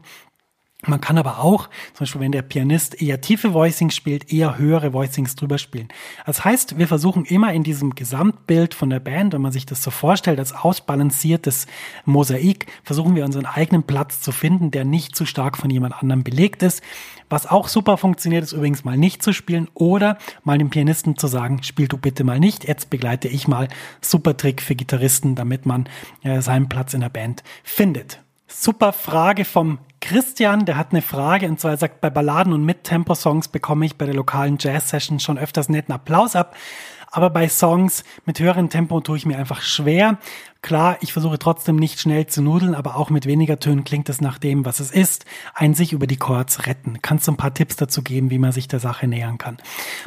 Man kann aber auch, zum Beispiel wenn der Pianist eher tiefe Voicings spielt, eher höhere Voicings drüber spielen. Das heißt, wir versuchen immer in diesem Gesamtbild von der Band, wenn man sich das so vorstellt, als ausbalanciertes Mosaik, versuchen wir unseren eigenen Platz zu finden, der nicht zu stark von jemand anderem belegt ist. Was auch super funktioniert, ist übrigens mal nicht zu spielen oder mal dem Pianisten zu sagen, spiel du bitte mal nicht, jetzt begleite ich mal. Super Trick für Gitarristen, damit man äh, seinen Platz in der Band findet. Super Frage vom Christian, der hat eine Frage und zwar er sagt, bei Balladen und Mit-Tempo-Songs bekomme ich bei der lokalen Jazz-Session schon öfters netten Applaus ab. Aber bei Songs mit höherem Tempo tue ich mir einfach schwer. Klar, ich versuche trotzdem nicht schnell zu nudeln, aber auch mit weniger Tönen klingt es nach dem, was es ist. Ein sich über die Chords retten. Kannst du ein paar Tipps dazu geben, wie man sich der Sache nähern kann?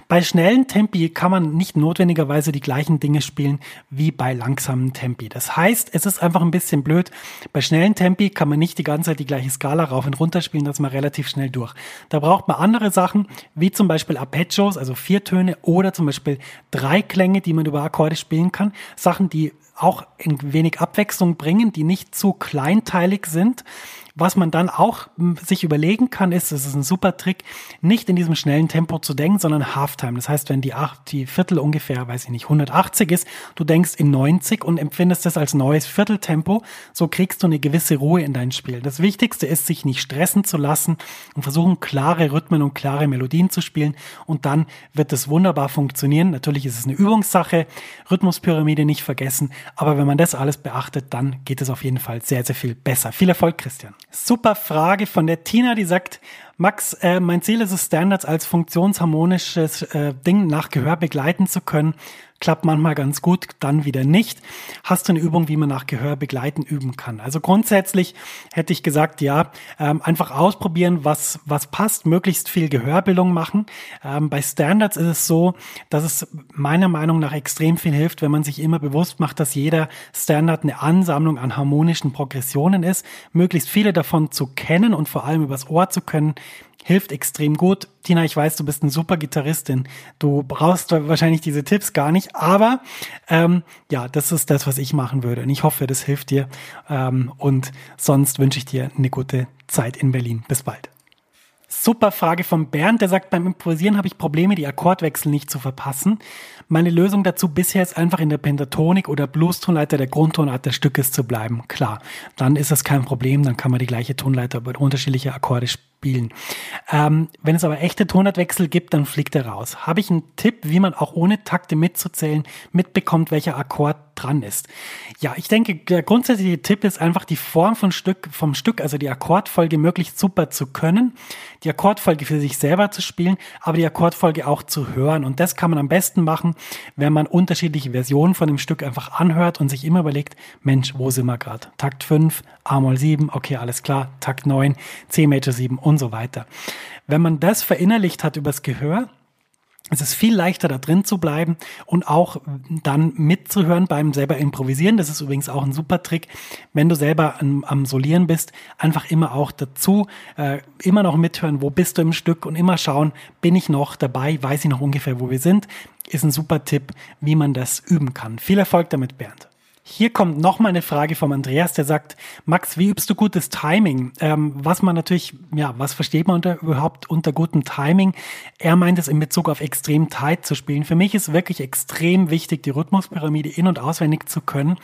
Bei schnellen Tempi kann man nicht notwendigerweise die gleichen Dinge spielen wie bei langsamen Tempi. Das heißt, es ist einfach ein bisschen blöd. Bei schnellen Tempi kann man nicht die ganze Zeit die gleiche Skala rauf und runter spielen, das ist man relativ schnell durch. Da braucht man andere Sachen, wie zum Beispiel Arpeggios, also vier Töne oder zum Beispiel drei Klänge, die man über Akkorde spielen kann. Sachen, die auch ein wenig Abwechslung bringen, die nicht zu kleinteilig sind was man dann auch hm, sich überlegen kann, ist, es ist ein super Trick, nicht in diesem schnellen Tempo zu denken, sondern Halftime. Das heißt, wenn die, acht, die Viertel ungefähr, weiß ich nicht, 180 ist, du denkst in 90 und empfindest das als neues Vierteltempo, so kriegst du eine gewisse Ruhe in dein Spiel. Das Wichtigste ist, sich nicht stressen zu lassen und versuchen, klare Rhythmen und klare Melodien zu spielen und dann wird es wunderbar funktionieren. Natürlich ist es eine Übungssache, Rhythmuspyramide nicht vergessen, aber wenn man das alles beachtet, dann geht es auf jeden Fall sehr, sehr viel besser. Viel Erfolg, Christian. Super Frage von der Tina, die sagt, Max, äh, mein Ziel ist es, Standards als funktionsharmonisches äh, Ding nach Gehör begleiten zu können klappt manchmal ganz gut, dann wieder nicht. Hast du eine Übung, wie man nach Gehör begleiten üben kann? Also grundsätzlich hätte ich gesagt, ja, ähm, einfach ausprobieren, was, was passt, möglichst viel Gehörbildung machen. Ähm, bei Standards ist es so, dass es meiner Meinung nach extrem viel hilft, wenn man sich immer bewusst macht, dass jeder Standard eine Ansammlung an harmonischen Progressionen ist, möglichst viele davon zu kennen und vor allem übers Ohr zu können, hilft extrem gut. Tina, ich weiß, du bist eine super Gitarristin. Du brauchst wahrscheinlich diese Tipps gar nicht, aber ähm, ja, das ist das, was ich machen würde. Und ich hoffe, das hilft dir. Ähm, und sonst wünsche ich dir eine gute Zeit in Berlin. Bis bald. Super Frage von Bernd, der sagt, beim Improvisieren habe ich Probleme, die Akkordwechsel nicht zu verpassen. Meine Lösung dazu bisher ist einfach in der Pentatonik oder Blues-Tonleiter der Grundtonart des Stückes zu bleiben. Klar, dann ist das kein Problem, dann kann man die gleiche Tonleiter über unterschiedliche Akkorde spielen spielen. Ähm, wenn es aber echte Tonartwechsel gibt, dann fliegt er raus. Habe ich einen Tipp, wie man auch ohne Takte mitzuzählen mitbekommt, welcher Akkord dran ist? Ja, ich denke, der grundsätzliche Tipp ist einfach die Form von Stück, vom Stück, also die Akkordfolge möglichst super zu können, die Akkordfolge für sich selber zu spielen, aber die Akkordfolge auch zu hören. Und das kann man am besten machen, wenn man unterschiedliche Versionen von dem Stück einfach anhört und sich immer überlegt, Mensch, wo sind wir gerade? Takt 5, A-Moll 7, okay, alles klar, Takt 9, C Major 7 und und so weiter. Wenn man das verinnerlicht hat übers Gehör, es ist viel leichter da drin zu bleiben und auch dann mitzuhören beim selber improvisieren. Das ist übrigens auch ein super Trick, wenn du selber am, am Solieren bist, einfach immer auch dazu, äh, immer noch mithören, wo bist du im Stück und immer schauen, bin ich noch dabei, weiß ich noch ungefähr, wo wir sind, ist ein super Tipp, wie man das üben kann. Viel Erfolg damit, Bernd. Hier kommt nochmal eine Frage vom Andreas, der sagt, Max, wie übst du gutes Timing? Ähm, was man natürlich, ja, was versteht man unter, überhaupt unter gutem Timing? Er meint es in Bezug auf extrem tight zu spielen. Für mich ist wirklich extrem wichtig, die Rhythmuspyramide in- und auswendig zu können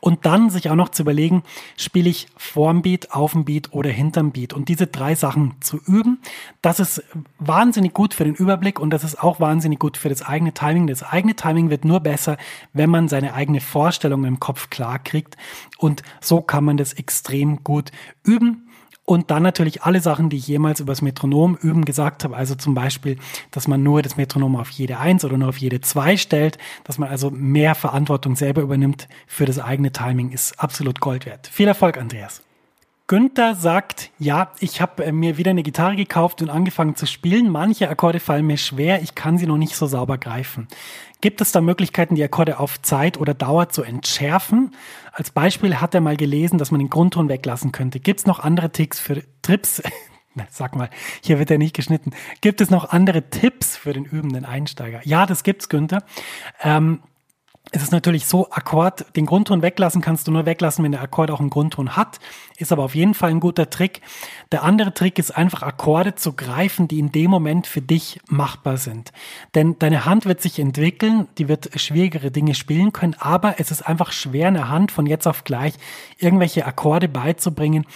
und dann sich auch noch zu überlegen, spiele ich vorm Beat, auf dem Beat oder hinterm Beat und diese drei Sachen zu üben. Das ist wahnsinnig gut für den Überblick und das ist auch wahnsinnig gut für das eigene Timing. Das eigene Timing wird nur besser, wenn man seine eigene Vorstellung im Kopf klar kriegt. Und so kann man das extrem gut üben. Und dann natürlich alle Sachen, die ich jemals über das Metronom üben gesagt habe. Also zum Beispiel, dass man nur das Metronom auf jede Eins oder nur auf jede Zwei stellt, dass man also mehr Verantwortung selber übernimmt für das eigene Timing, ist absolut Gold wert. Viel Erfolg, Andreas. Günther sagt, ja, ich habe äh, mir wieder eine Gitarre gekauft und angefangen zu spielen. Manche Akkorde fallen mir schwer, ich kann sie noch nicht so sauber greifen. Gibt es da Möglichkeiten, die Akkorde auf Zeit oder Dauer zu entschärfen? Als Beispiel hat er mal gelesen, dass man den Grundton weglassen könnte. Gibt es noch andere Tricks für Trips? Sag mal, hier wird er nicht geschnitten. Gibt es noch andere Tipps für den übenden Einsteiger? Ja, das gibt's, Günther. Ähm, es ist natürlich so, Akkord, den Grundton weglassen kannst du nur weglassen, wenn der Akkord auch einen Grundton hat. Ist aber auf jeden Fall ein guter Trick. Der andere Trick ist einfach Akkorde zu greifen, die in dem Moment für dich machbar sind. Denn deine Hand wird sich entwickeln, die wird schwierigere Dinge spielen können, aber es ist einfach schwer, eine Hand von jetzt auf gleich irgendwelche Akkorde beizubringen,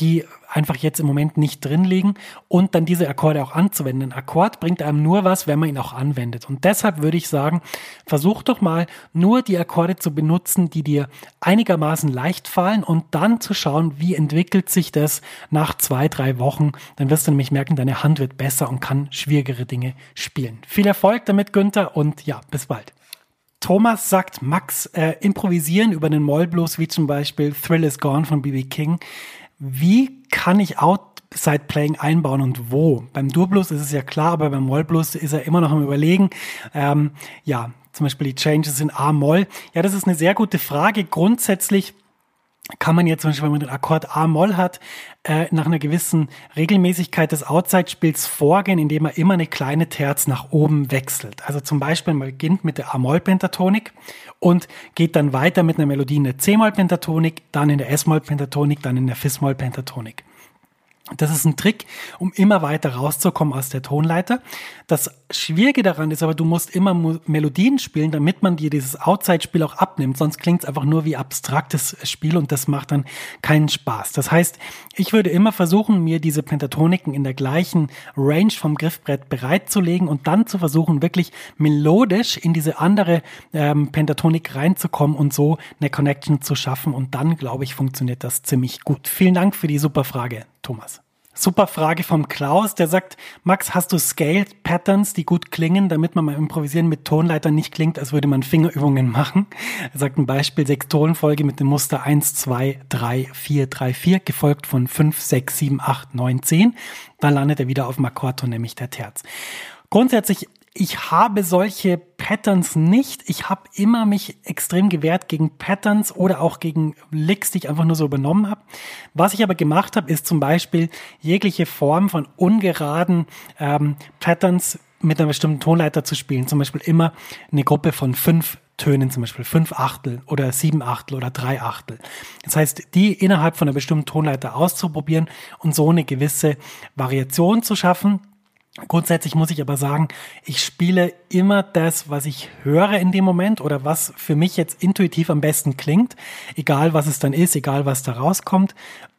die einfach jetzt im Moment nicht drin liegen und dann diese Akkorde auch anzuwenden. Ein Akkord bringt einem nur was, wenn man ihn auch anwendet. Und deshalb würde ich sagen, versuch doch mal nur die Akkorde zu benutzen, die dir einigermaßen leicht fallen und dann zu schauen, wie entwickelt sich das nach zwei, drei Wochen. Dann wirst du nämlich merken, deine Hand wird besser und kann schwierigere Dinge spielen. Viel Erfolg damit, Günther, und ja, bis bald. Thomas sagt, Max, äh, improvisieren über den Mollblues, wie zum Beispiel Thrill is Gone von B.B. King. Wie kann ich Outside Playing einbauen und wo? Beim Durblues ist es ja klar, aber beim Mollblues ist er immer noch am Überlegen. Ähm, ja, zum Beispiel die Changes in A-Moll. Ja, das ist eine sehr gute Frage. Grundsätzlich kann man jetzt zum Beispiel, wenn man den Akkord A-Moll hat, äh, nach einer gewissen Regelmäßigkeit des Outside-Spiels vorgehen, indem man immer eine kleine Terz nach oben wechselt. Also zum Beispiel, man beginnt mit der A-Moll-Pentatonik und geht dann weiter mit einer Melodie in der C-Moll-Pentatonik, dann in der S-Moll-Pentatonik, dann in der Fis-Moll-Pentatonik. Das ist ein Trick, um immer weiter rauszukommen aus der Tonleiter. Das Schwierige daran ist aber, du musst immer Melodien spielen, damit man dir dieses Outside-Spiel auch abnimmt. Sonst klingt es einfach nur wie abstraktes Spiel und das macht dann keinen Spaß. Das heißt, ich würde immer versuchen, mir diese Pentatoniken in der gleichen Range vom Griffbrett bereitzulegen und dann zu versuchen, wirklich melodisch in diese andere ähm, Pentatonik reinzukommen und so eine Connection zu schaffen. Und dann, glaube ich, funktioniert das ziemlich gut. Vielen Dank für die super Frage. Thomas. Super Frage vom Klaus, der sagt, Max, hast du Scaled Patterns, die gut klingen, damit man beim Improvisieren mit Tonleitern nicht klingt, als würde man Fingerübungen machen? Er sagt ein Beispiel, sechs Tonfolge mit dem Muster 1, 2, 3, 4, 3, 4, gefolgt von 5, 6, 7, 8, 9, 10. Dann landet er wieder auf dem Akkordton, nämlich der Terz. Grundsätzlich ich habe solche Patterns nicht. Ich habe immer mich extrem gewehrt gegen Patterns oder auch gegen Licks, die ich einfach nur so übernommen habe. Was ich aber gemacht habe, ist zum Beispiel jegliche Form von ungeraden ähm, Patterns mit einer bestimmten Tonleiter zu spielen. Zum Beispiel immer eine Gruppe von fünf Tönen, zum Beispiel fünf Achtel oder sieben Achtel oder drei Achtel. Das heißt, die innerhalb von einer bestimmten Tonleiter auszuprobieren und so eine gewisse Variation zu schaffen Grundsätzlich muss ich aber sagen, ich spiele immer das, was ich höre in dem Moment oder was für mich jetzt intuitiv am besten klingt, egal was es dann ist, egal was da rauskommt.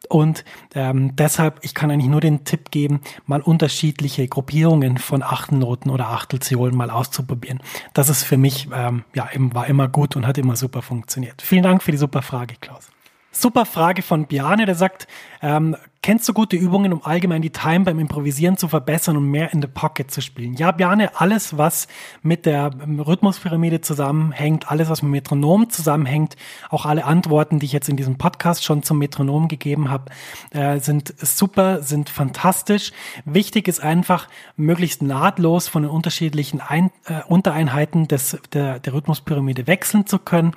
Und ähm, deshalb, ich kann eigentlich nur den Tipp geben, mal unterschiedliche Gruppierungen von Achtelnoten oder Achtelziolen mal auszuprobieren. Das ist für mich, ähm, ja, war immer gut und hat immer super funktioniert. Vielen Dank für die super Frage, Klaus. Super Frage von Biane, der sagt, ähm, kennst du gute Übungen, um allgemein die Time beim Improvisieren zu verbessern und mehr in the Pocket zu spielen? Ja, Biane, alles, was mit der ähm, Rhythmuspyramide zusammenhängt, alles, was mit Metronom zusammenhängt, auch alle Antworten, die ich jetzt in diesem Podcast schon zum Metronom gegeben habe, äh, sind super, sind fantastisch. Wichtig ist einfach, möglichst nahtlos von den unterschiedlichen Ein äh, Untereinheiten des, der, der Rhythmuspyramide wechseln zu können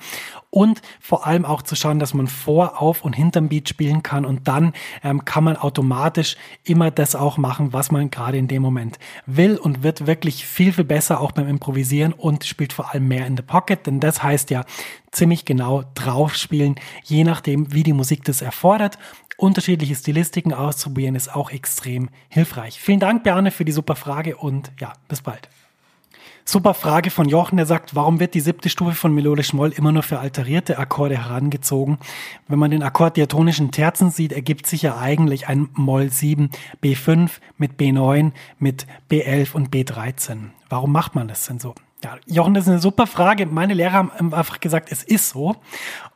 und vor allem auch zu schauen, dass man vor, auf und hinterm Beat spielen kann und dann ähm, kann man automatisch immer das auch machen, was man gerade in dem Moment will und wird wirklich viel, viel besser auch beim Improvisieren und spielt vor allem mehr in the Pocket, denn das heißt ja ziemlich genau drauf spielen, je nachdem, wie die Musik das erfordert. Unterschiedliche Stilistiken auszuprobieren ist auch extrem hilfreich. Vielen Dank, Berne, für die super Frage und ja, bis bald. Super Frage von Jochen, der sagt, warum wird die siebte Stufe von melodisch Moll immer nur für alterierte Akkorde herangezogen? Wenn man den Akkord diatonischen Terzen sieht, ergibt sich ja eigentlich ein Moll 7, B5 mit B9, mit B11 und B13. Warum macht man das denn so? Ja, Jochen, das ist eine super Frage. Meine Lehrer haben einfach gesagt, es ist so.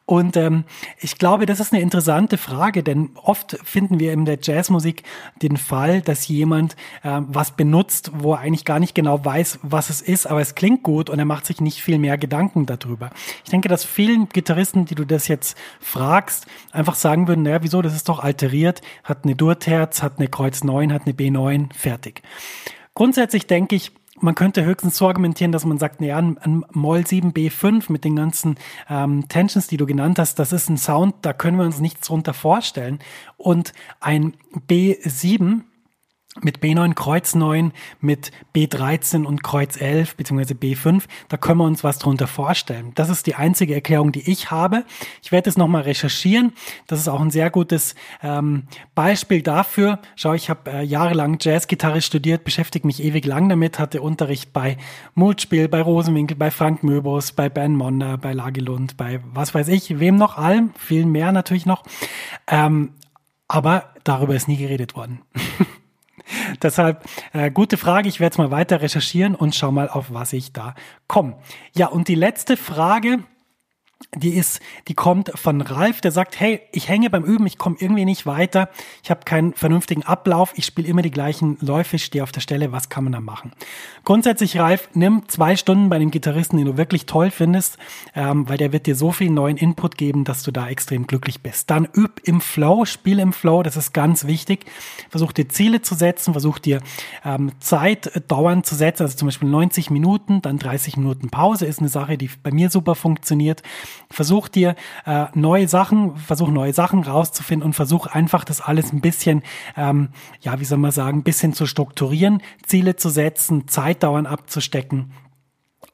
Und ähm, ich glaube, das ist eine interessante Frage, denn oft finden wir in der Jazzmusik den Fall, dass jemand äh, was benutzt, wo er eigentlich gar nicht genau weiß, was es ist, aber es klingt gut und er macht sich nicht viel mehr Gedanken darüber. Ich denke, dass vielen Gitarristen, die du das jetzt fragst, einfach sagen würden, naja, wieso, das ist doch alteriert, hat eine Durterz, hat eine Kreuz 9, hat eine B9, fertig. Grundsätzlich denke ich, man könnte höchstens so argumentieren, dass man sagt, naja, ein, Moll 7b5 mit den ganzen ähm, Tensions, die du genannt hast, das ist ein Sound, da können wir uns nichts drunter vorstellen. Und ein B7 mit B9 Kreuz 9, mit B13 und Kreuz 11 beziehungsweise B5, da können wir uns was drunter vorstellen. Das ist die einzige Erklärung, die ich habe. Ich werde es nochmal recherchieren. Das ist auch ein sehr gutes ähm, Beispiel dafür. Schau, ich habe äh, jahrelang Jazzgitarre studiert, beschäftige mich ewig lang damit, hatte Unterricht bei Multspiel, bei Rosenwinkel, bei Frank Möbus, bei Ben Monder, bei Lagelund, bei was weiß ich, wem noch allem, viel mehr natürlich noch. Ähm, aber darüber ist nie geredet worden. Deshalb äh, gute Frage. Ich werde jetzt mal weiter recherchieren und schau mal, auf was ich da komme. Ja, und die letzte Frage die ist, die kommt von Ralf, der sagt, hey, ich hänge beim Üben, ich komme irgendwie nicht weiter, ich habe keinen vernünftigen Ablauf, ich spiele immer die gleichen Läufe, stehe auf der Stelle, was kann man da machen? Grundsätzlich, Ralf, nimm zwei Stunden bei dem Gitarristen, den du wirklich toll findest, ähm, weil der wird dir so viel neuen Input geben, dass du da extrem glücklich bist. Dann üb im Flow, spiel im Flow, das ist ganz wichtig. Versuch dir Ziele zu setzen, versuch dir ähm, Zeit dauernd zu setzen, also zum Beispiel 90 Minuten, dann 30 Minuten Pause ist eine Sache, die bei mir super funktioniert. Versuch dir äh, neue Sachen, versuch neue Sachen rauszufinden und versuch einfach das alles ein bisschen, ähm, ja, wie soll man sagen, ein bisschen zu strukturieren, Ziele zu setzen, Zeitdauern abzustecken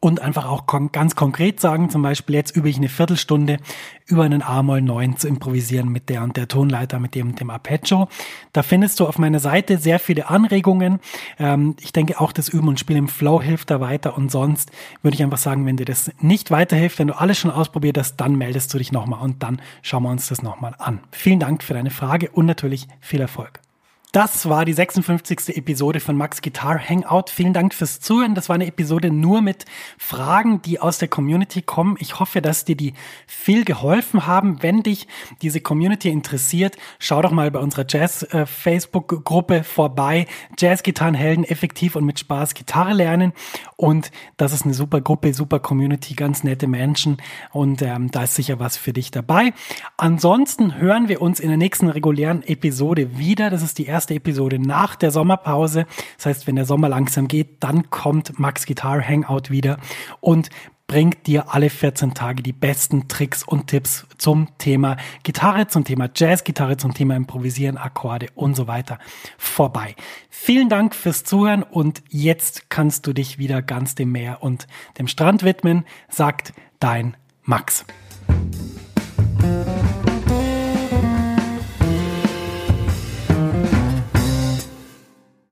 und einfach auch kon ganz konkret sagen, zum Beispiel jetzt übe ich eine Viertelstunde über einen A-Moll 9 zu improvisieren mit der und der Tonleiter, mit dem und dem Arpeggio. Da findest du auf meiner Seite sehr viele Anregungen. Ähm, ich denke auch das Üben und Spielen im Flow hilft da weiter und sonst würde ich einfach sagen, wenn dir das nicht weiterhilft, wenn du alles schon ausprobiert hast, dann meldest du dich nochmal und dann schauen wir uns das nochmal an. Vielen Dank für deine Frage und natürlich viel Erfolg. Das war die 56. Episode von Max Guitar Hangout. Vielen Dank fürs Zuhören. Das war eine Episode nur mit Fragen, die aus der Community kommen. Ich hoffe, dass dir die viel geholfen haben. Wenn dich diese Community interessiert, schau doch mal bei unserer Jazz-Facebook-Gruppe vorbei. Jazz-Gitarrenhelden effektiv und mit Spaß Gitarre lernen. Und das ist eine super Gruppe, super Community, ganz nette Menschen. Und ähm, da ist sicher was für dich dabei. Ansonsten hören wir uns in der nächsten regulären Episode wieder. Das ist die erste erste Episode nach der Sommerpause. Das heißt, wenn der Sommer langsam geht, dann kommt Max Guitar Hangout wieder und bringt dir alle 14 Tage die besten Tricks und Tipps zum Thema Gitarre, zum Thema Jazzgitarre, zum Thema Improvisieren, Akkorde und so weiter vorbei. Vielen Dank fürs Zuhören und jetzt kannst du dich wieder ganz dem Meer und dem Strand widmen, sagt dein Max.